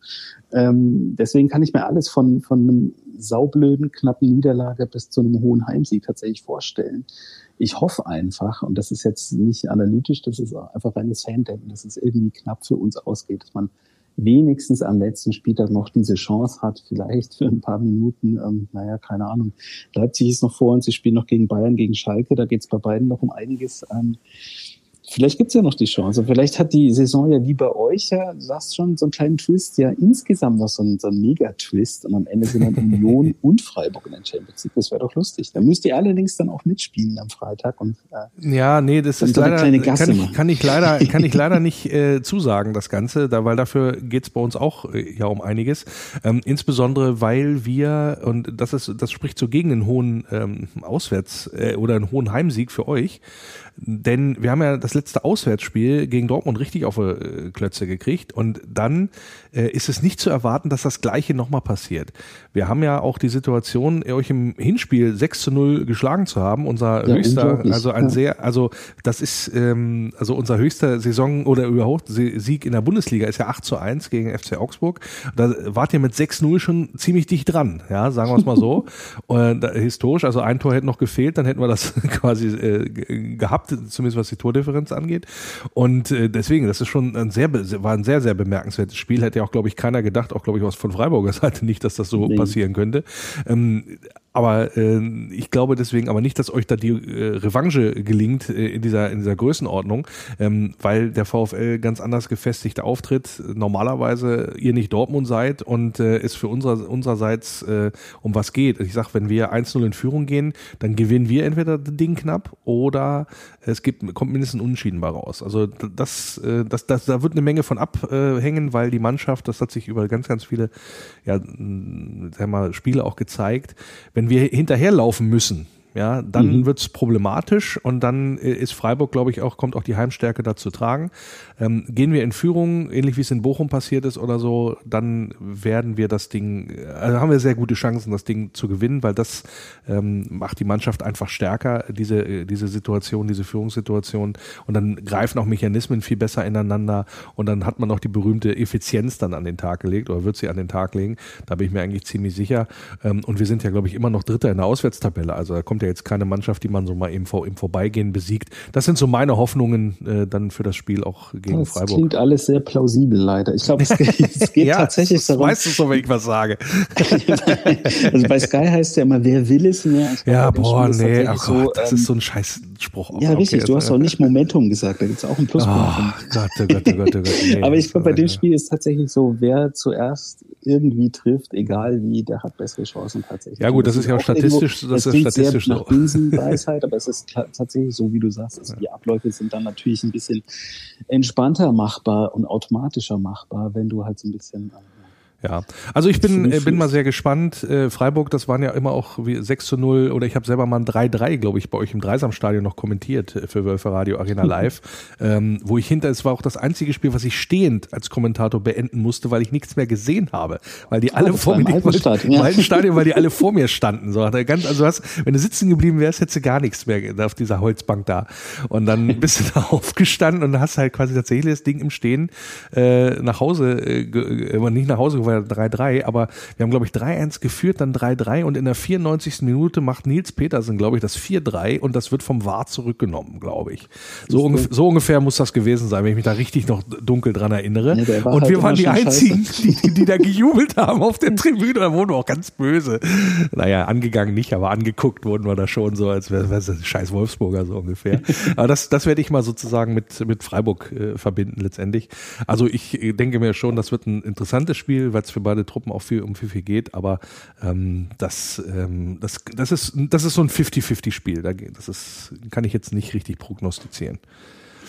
Ähm, deswegen kann ich mir alles von, von einem saublöden, knappen Niederlage bis zu einem hohen Heimsieg tatsächlich vorstellen ich hoffe einfach, und das ist jetzt nicht analytisch, das ist einfach reines Fandenken, dass es irgendwie knapp für uns ausgeht, dass man wenigstens am letzten Spieltag noch diese Chance hat, vielleicht für ein paar Minuten, ähm, naja, keine Ahnung. Leipzig ist noch vor uns, sie spielen noch gegen Bayern, gegen Schalke, da geht es bei beiden noch um einiges. Ähm, vielleicht gibt's ja noch die Chance. Vielleicht hat die Saison ja wie bei euch ja, du sagst schon, so einen kleinen Twist, ja insgesamt noch so ein, so ein Mega-Twist und am Ende sind dann Union und Freiburg in der Champions League. Das wäre doch lustig. Da müsst ihr allerdings dann auch mitspielen am Freitag. Und, äh, ja, nee, das ist leider, kann ich, kann ich leider, kann ich leider nicht äh, zusagen, das Ganze, da, weil dafür geht's bei uns auch äh, ja um einiges. Ähm, insbesondere, weil wir, und das ist, das spricht so gegen einen hohen ähm, Auswärts- äh, oder einen hohen Heimsieg für euch, denn wir haben ja das letzte Auswärtsspiel gegen Dortmund richtig auf die äh, Klötze gekriegt und dann äh, ist es nicht zu erwarten, dass das Gleiche nochmal passiert. Wir haben ja auch die Situation, euch im Hinspiel 6 zu 0 geschlagen zu haben, unser ja, höchster, also ein ja. sehr, also das ist, ähm, also unser höchster Saison oder überhaupt Sieg in der Bundesliga ist ja 8 zu 1 gegen FC Augsburg. Da wart ihr mit 6-0 schon ziemlich dicht dran, ja, sagen wir es mal so. und, äh, historisch, also ein Tor hätte noch gefehlt, dann hätten wir das quasi äh, gehabt, zumindest was die Tordifferenz angeht. Und äh, deswegen, das ist schon ein sehr, war ein sehr, sehr bemerkenswertes Spiel. Hätte ja auch, glaube ich, keiner gedacht, auch glaube ich, was von Freiburger Seite nicht, dass das so nee. passieren könnte. Ähm, aber äh, ich glaube deswegen aber nicht, dass euch da die äh, Revanche gelingt äh, in dieser in dieser Größenordnung, ähm, weil der VfL ganz anders gefestigt auftritt. Normalerweise ihr nicht Dortmund seid und äh, es für unser, unsererseits äh, um was geht. Ich sag, wenn wir 1-0 in Führung gehen, dann gewinnen wir entweder das Ding knapp oder es gibt kommt mindestens Unentschieden bei raus. Also das, äh, das, das da wird eine Menge von abhängen, weil die Mannschaft, das hat sich über ganz ganz viele ja, sag mal, Spiele auch gezeigt. Wenn wenn wir hinterherlaufen müssen, ja, dann mhm. wird's problematisch und dann äh, ist Freiburg, glaube ich, auch, kommt auch die Heimstärke dazu tragen. Ähm, gehen wir in Führung, ähnlich wie es in Bochum passiert ist oder so, dann werden wir das Ding, also haben wir sehr gute Chancen, das Ding zu gewinnen, weil das ähm, macht die Mannschaft einfach stärker, diese, äh, diese Situation, diese Führungssituation und dann greifen auch Mechanismen viel besser ineinander und dann hat man auch die berühmte Effizienz dann an den Tag gelegt oder wird sie an den Tag legen. Da bin ich mir eigentlich ziemlich sicher. Ähm, und wir sind ja, glaube ich, immer noch Dritter in der Auswärtstabelle. Also da kommt kommt ja jetzt keine Mannschaft, die man so mal im, im Vorbeigehen besiegt. Das sind so meine Hoffnungen äh, dann für das Spiel auch gegen das Freiburg. Das klingt alles sehr plausibel, leider. Ich glaube, es, es, geht ja, tatsächlich darum. Weißt du so, wenn ich was sage? also bei Sky heißt es ja immer, wer will es mehr? Ja, boah, nee, ach so, Gott, das ähm, ist so ein Scheißspruch. Ja, richtig. Du hast auch nicht Momentum gesagt. Da gibt es auch einen Pluspunkt. Oh, Gott, oh Gott, oh Gott, oh Gott. Nee, Aber ich glaube, bei dem Spiel ist tatsächlich so, wer zuerst irgendwie trifft, egal wie, der hat bessere Chancen tatsächlich. Ja gut, das, das ist ja auch statistisch, irgendwo, das, das ist statistisch sehr nach Binsenweisheit, aber es ist tatsächlich so, wie du sagst, also die Abläufe sind dann natürlich ein bisschen entspannter machbar und automatischer machbar, wenn du halt so ein bisschen ja, also ich bin, äh, bin mal sehr gespannt. Äh, Freiburg, das waren ja immer auch wie 6 zu 0 oder ich habe selber mal ein 3-3, glaube ich, bei euch im Dreisamstadion noch kommentiert äh, für Wölfe Radio Arena Live, ähm, wo ich hinter, es war auch das einzige Spiel, was ich stehend als Kommentator beenden musste, weil ich nichts mehr gesehen habe. Weil die alle oh, vor mir, weil, Stadion, ja. alten Stadion, weil die alle vor mir standen. So, ganz, also hast, wenn du sitzen geblieben wärst, hättest du gar nichts mehr auf dieser Holzbank da. Und dann bist du da aufgestanden und hast halt quasi tatsächlich das Ding im Stehen äh, nach Hause, äh, nicht nach Hause gefahren, wir 3-3, aber wir haben, glaube ich, 3-1 geführt, dann 3-3 und in der 94. Minute macht Nils Petersen, glaube ich, das 4-3 und das wird vom VAR zurückgenommen, glaube ich. So, ungef so ungefähr muss das gewesen sein, wenn ich mich da richtig noch dunkel dran erinnere. Ja, war und halt wir waren die einzigen, die, die da gejubelt haben auf der Tribüne. Da wurden wir auch ganz böse. Naja, angegangen nicht, aber angeguckt wurden wir da schon so, als wäre es scheiß Wolfsburger so ungefähr. aber das, das werde ich mal sozusagen mit, mit Freiburg äh, verbinden letztendlich. Also ich äh, denke mir schon, das wird ein interessantes Spiel, weil es für beide Truppen auch viel um viel, viel geht, aber ähm, das, ähm, das, das, ist, das ist so ein 50-50-Spiel. Da geht- Das ist, kann ich jetzt nicht richtig prognostizieren.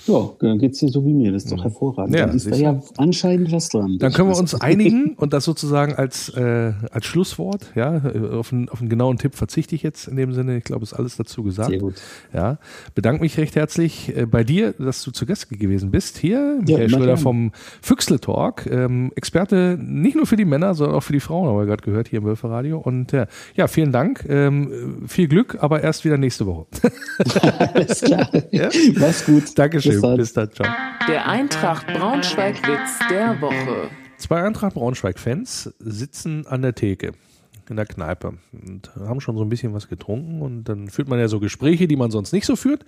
Ja, dann geht's dir so wie mir. Das ist doch hervorragend. Ja, dann ist da ja anscheinend was dran. Dann können wir uns einigen und das sozusagen als, äh, als Schlusswort, ja, äh, auf einen, auf einen genauen Tipp verzichte ich jetzt in dem Sinne. Ich glaube, ist alles dazu gesagt. Sehr gut. Ja, bedanke mich recht herzlich äh, bei dir, dass du zu Gast gewesen bist. Hier, Michael immer Schröder vom Füchsle Talk, ähm, Experte nicht nur für die Männer, sondern auch für die Frauen, haben wir gerade gehört hier im Wölferadio. Und äh, ja, vielen Dank, ähm, viel Glück, aber erst wieder nächste Woche. Alles klar. Ja? Mach's gut. Dankeschön, Bis dann. bis dann, ciao. Der Eintracht Braunschweig-Witz der Woche. Zwei Eintracht Braunschweig-Fans sitzen an der Theke in der Kneipe und haben schon so ein bisschen was getrunken und dann führt man ja so Gespräche, die man sonst nicht so führt.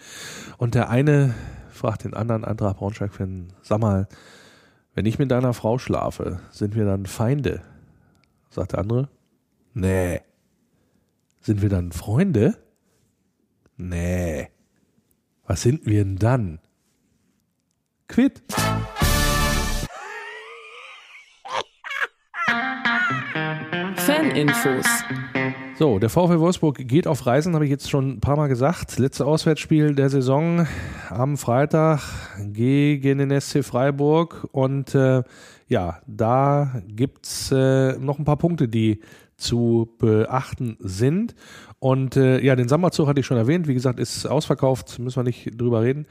Und der eine fragt den anderen Eintracht Braunschweig-Fan, sag mal, wenn ich mit deiner Frau schlafe, sind wir dann Feinde? Sagt der andere, nee. Sind wir dann Freunde? Nee. Was sind wir denn dann? Quit. Faninfos. So, der VfL Wolfsburg geht auf Reisen, habe ich jetzt schon ein paar Mal gesagt. Letzte Auswärtsspiel der Saison am Freitag gegen den SC Freiburg. Und äh, ja, da gibt's äh, noch ein paar Punkte, die zu beachten sind. Und äh, ja, den Sommerzug hatte ich schon erwähnt. Wie gesagt, ist ausverkauft, müssen wir nicht drüber reden.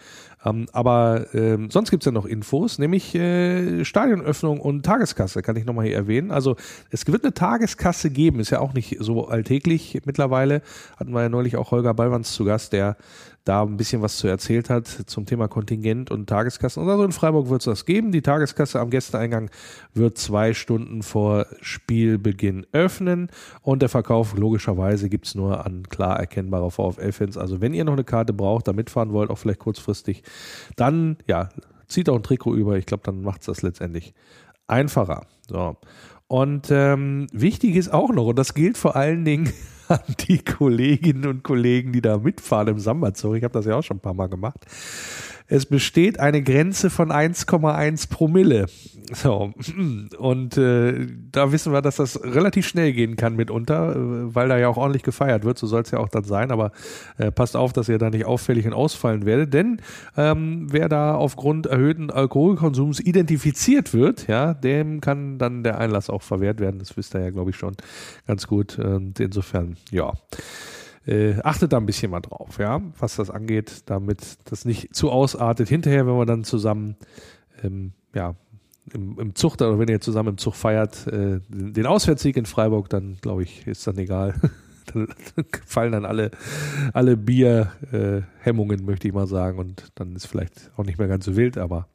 Ähm, aber ähm, sonst gibt's ja noch Infos, nämlich äh, Stadionöffnung und Tageskasse, kann ich nochmal hier erwähnen. Also es wird eine Tageskasse geben, ist ja auch nicht so alltäglich mittlerweile. Hatten wir ja neulich auch Holger Ballwanz zu Gast, der da ein bisschen was zu erzählt hat zum Thema Kontingent und Tageskassen. Und also in Freiburg wird es das geben. Die Tageskasse am Gästeeingang wird zwei Stunden vor Spielbeginn öffnen und der Verkauf logischerweise gibt's nur an klar erkennbare VfL-Fans. Also wenn ihr noch eine Karte braucht, da mitfahren wollt, auch vielleicht kurzfristig, dann ja, zieht auch ein Trikot über. Ich glaube, dann macht's das letztendlich einfacher. So. Und ähm, wichtig ist auch noch, und das gilt vor allen Dingen an die Kolleginnen und Kollegen, die da mitfahren im Samba-Zug. Ich habe das ja auch schon ein paar Mal gemacht. Es besteht eine Grenze von 1,1 Promille. So, und äh, da wissen wir, dass das relativ schnell gehen kann mitunter, äh, weil da ja auch ordentlich gefeiert wird. So soll es ja auch dann sein. Aber äh, passt auf, dass ihr da nicht auffällig und ausfallen werdet. Denn ähm, wer da aufgrund erhöhten Alkoholkonsums identifiziert wird, ja, dem kann dann der Einlass auch verwehrt werden. Das wisst ihr ja, glaube ich, schon ganz gut. Und insofern, ja. Äh, achtet da ein bisschen mal drauf, ja, was das angeht, damit das nicht zu ausartet. Hinterher, wenn wir dann zusammen, ähm, ja, im, im Zug, oder wenn ihr zusammen im Zug feiert, äh, den Auswärtssieg in Freiburg, dann glaube ich, ist dann egal. dann fallen dann alle, alle Bierhemmungen, möchte ich mal sagen. Und dann ist vielleicht auch nicht mehr ganz so wild, aber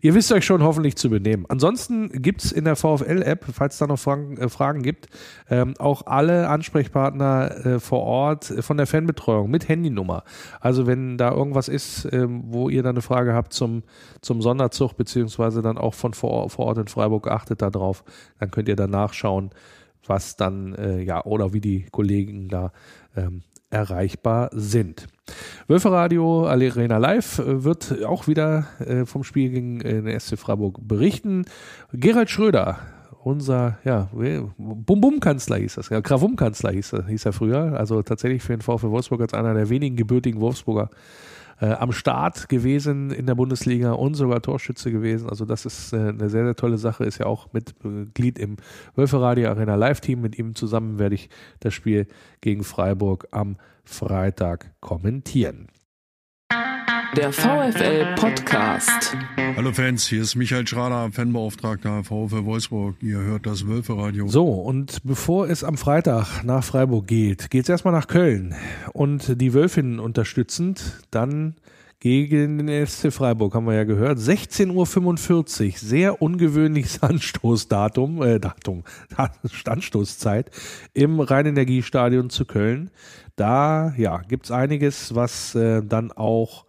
ihr wisst euch schon hoffentlich zu benehmen. Ansonsten gibt's in der VfL-App, falls es da noch Fragen, äh, Fragen gibt, ähm, auch alle Ansprechpartner äh, vor Ort äh, von der Fanbetreuung mit Handynummer. Also wenn da irgendwas ist, ähm, wo ihr dann eine Frage habt zum, zum Sonderzug, beziehungsweise dann auch von vor, vor Ort in Freiburg, achtet da drauf, dann könnt ihr da nachschauen, was dann, äh, ja, oder wie die Kollegen da ähm, erreichbar sind. Wölferadio Arena Live äh, wird auch wieder äh, vom Spiel gegen äh, den SC Freiburg berichten. Gerald Schröder, unser ja, Bum-Bum-Kanzler hieß das, ja, Krawum-Kanzler hieß, er- hieß er früher, also tatsächlich für den VfL Wolfsburg als einer der wenigen gebürtigen Wolfsburger äh, am Start gewesen in der Bundesliga und sogar Torschütze gewesen. Also das ist äh, eine sehr, sehr tolle Sache. Ist ja auch Mitglied im Wölferadio Arena Live-Team. Mit ihm zusammen werde ich das Spiel gegen Freiburg am Freitag kommentieren. Der VfL Podcast. Hallo Fans, hier ist Michael Schrader, Fanbeauftragter VfL Wolfsburg. Ihr hört das Wölferadio. So, und bevor es am Freitag nach Freiburg geht, geht es erstmal nach Köln und die Wölfinnen unterstützend. Dann gegen den SC Freiburg, haben wir ja gehört. 16.45 Uhr, sehr ungewöhnliches Anstoßdatum, äh, Datum, Anstoßzeit im Rheinenergiestadion zu Köln. Da ja, gibt's einiges, was äh, dann auch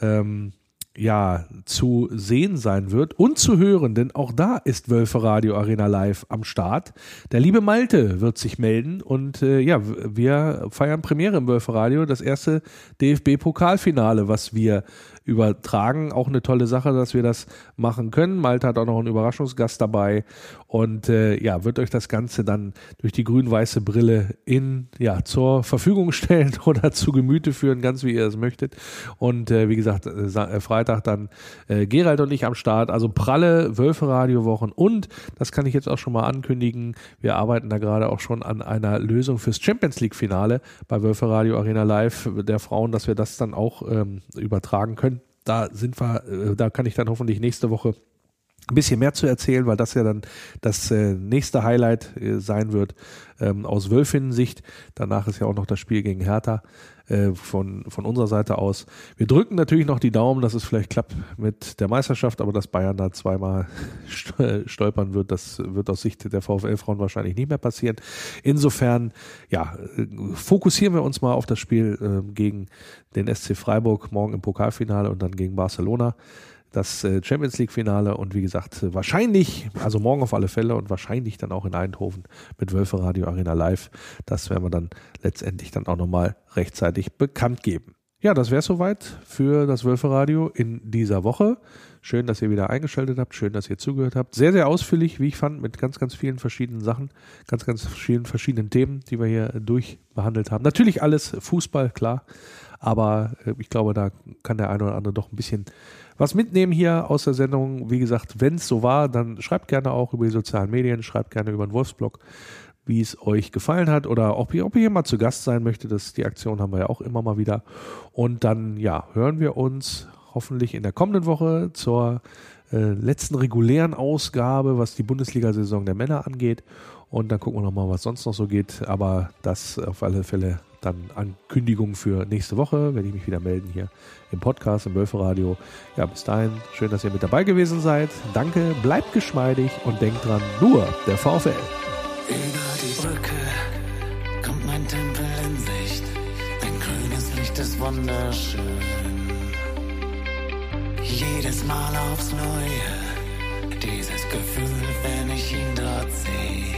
ähm, ja, zu sehen sein wird und zu hören, denn auch da ist Wölfe Radio Arena Live am Start. Der liebe Malte wird sich melden und äh, ja, wir feiern Premiere im Wölfe Radio, das erste DFB-Pokalfinale, was wir übertragen. Auch eine tolle Sache, dass wir das machen können. Malte hat auch noch einen Überraschungsgast dabei und äh, ja, wird euch das Ganze dann durch die grün-weiße Brille in ja zur Verfügung stellen oder zu Gemüte führen, ganz wie ihr es möchtet. Und äh, wie gesagt, äh, äh, Freitag dann äh, Gerald und ich am Start. Also pralle Wölfe-Radio-Wochen und das kann ich jetzt auch schon mal ankündigen. Wir arbeiten da gerade auch schon an einer Lösung fürs Champions League-Finale bei Wölfe Radio Arena Live der Frauen, dass wir das dann auch ähm, übertragen können da sind wir, äh, da kann ich dann hoffentlich nächste Woche ein bisschen mehr zu erzählen, weil das ja dann das äh, nächste Highlight äh, sein wird ähm, aus Wölfinnen-Sicht. Danach ist ja auch noch das Spiel gegen Hertha äh, von, von unserer Seite aus. Wir drücken natürlich noch die Daumen, dass es vielleicht klappt mit der Meisterschaft, aber dass Bayern da zweimal stolpern wird, das wird aus Sicht der VfL-Frauen wahrscheinlich nicht mehr passieren. Insofern, ja, fokussieren wir uns mal auf das Spiel äh, gegen den SC Freiburg morgen im Pokalfinale und dann gegen Barcelona das äh, Champions League Finale und wie gesagt, wahrscheinlich, also morgen auf alle Fälle und wahrscheinlich dann auch in Eindhoven mit Wölfe Radio Arena Live. Das werden wir dann letztendlich dann auch nochmal rechtzeitig bekannt geben. Ja, das wäre soweit für das Wölfe Radio in dieser Woche. Schön, dass ihr wieder eingeschaltet habt. Schön, dass ihr zugehört habt. Sehr, sehr ausführlich, wie ich fand, mit ganz, ganz vielen verschiedenen Sachen, ganz, ganz vielen verschiedenen Themen, die wir hier durchbehandelt haben. Natürlich alles Fußball, klar. Aber äh, ich glaube, da kann der eine oder andere doch ein bisschen was mitnehmen hier aus der Sendung. Wie gesagt, wenn es so war, dann schreibt gerne auch über die sozialen Medien, schreibt gerne über den Wolfsblog, wie es euch gefallen hat oder ob ihr, ob ihr mal zu Gast sein möchtet. Das, die Aktion haben wir ja auch immer mal wieder. Und dann, ja, hören wir uns hoffentlich in der kommenden Woche zur äh, letzten regulären Ausgabe, was die Bundesliga-Saison der Männer angeht. Und dann gucken wir nochmal, was sonst noch so geht. Aber das auf alle Fälle dann Ankündigung für nächste Woche, werde ich mich wieder melden hier im Podcast, im Wölferadio. Ja, bis dahin, schön, dass ihr mit dabei gewesen seid. Danke, bleibt geschmeidig und denkt dran, nur der VfL. Über die Brücke kommt mein Tempel in Sicht. Ein grünes Licht ist wunderschön. Jedes Mal aufs Neue, dieses Gefühl, wenn ich ihn dort sehe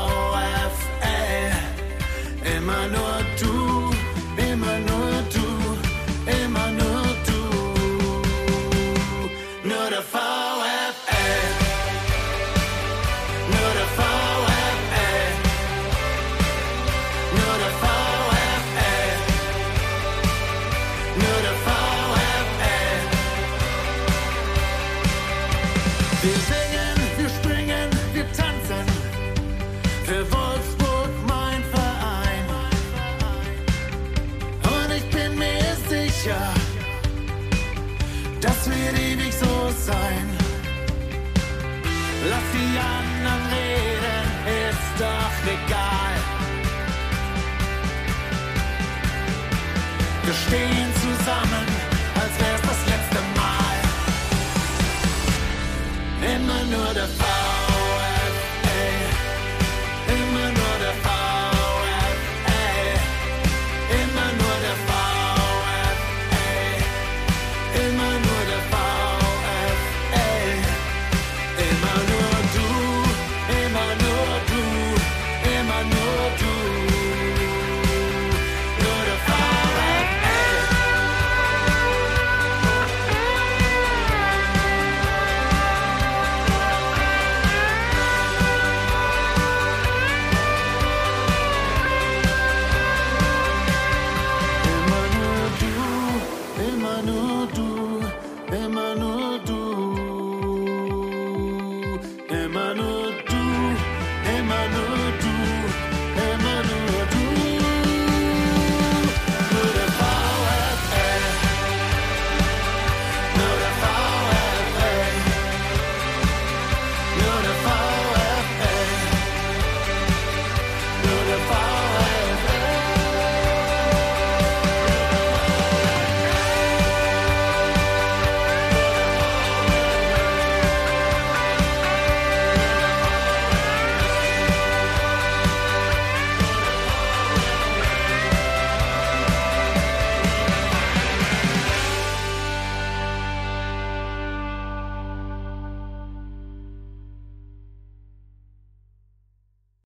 Immer nur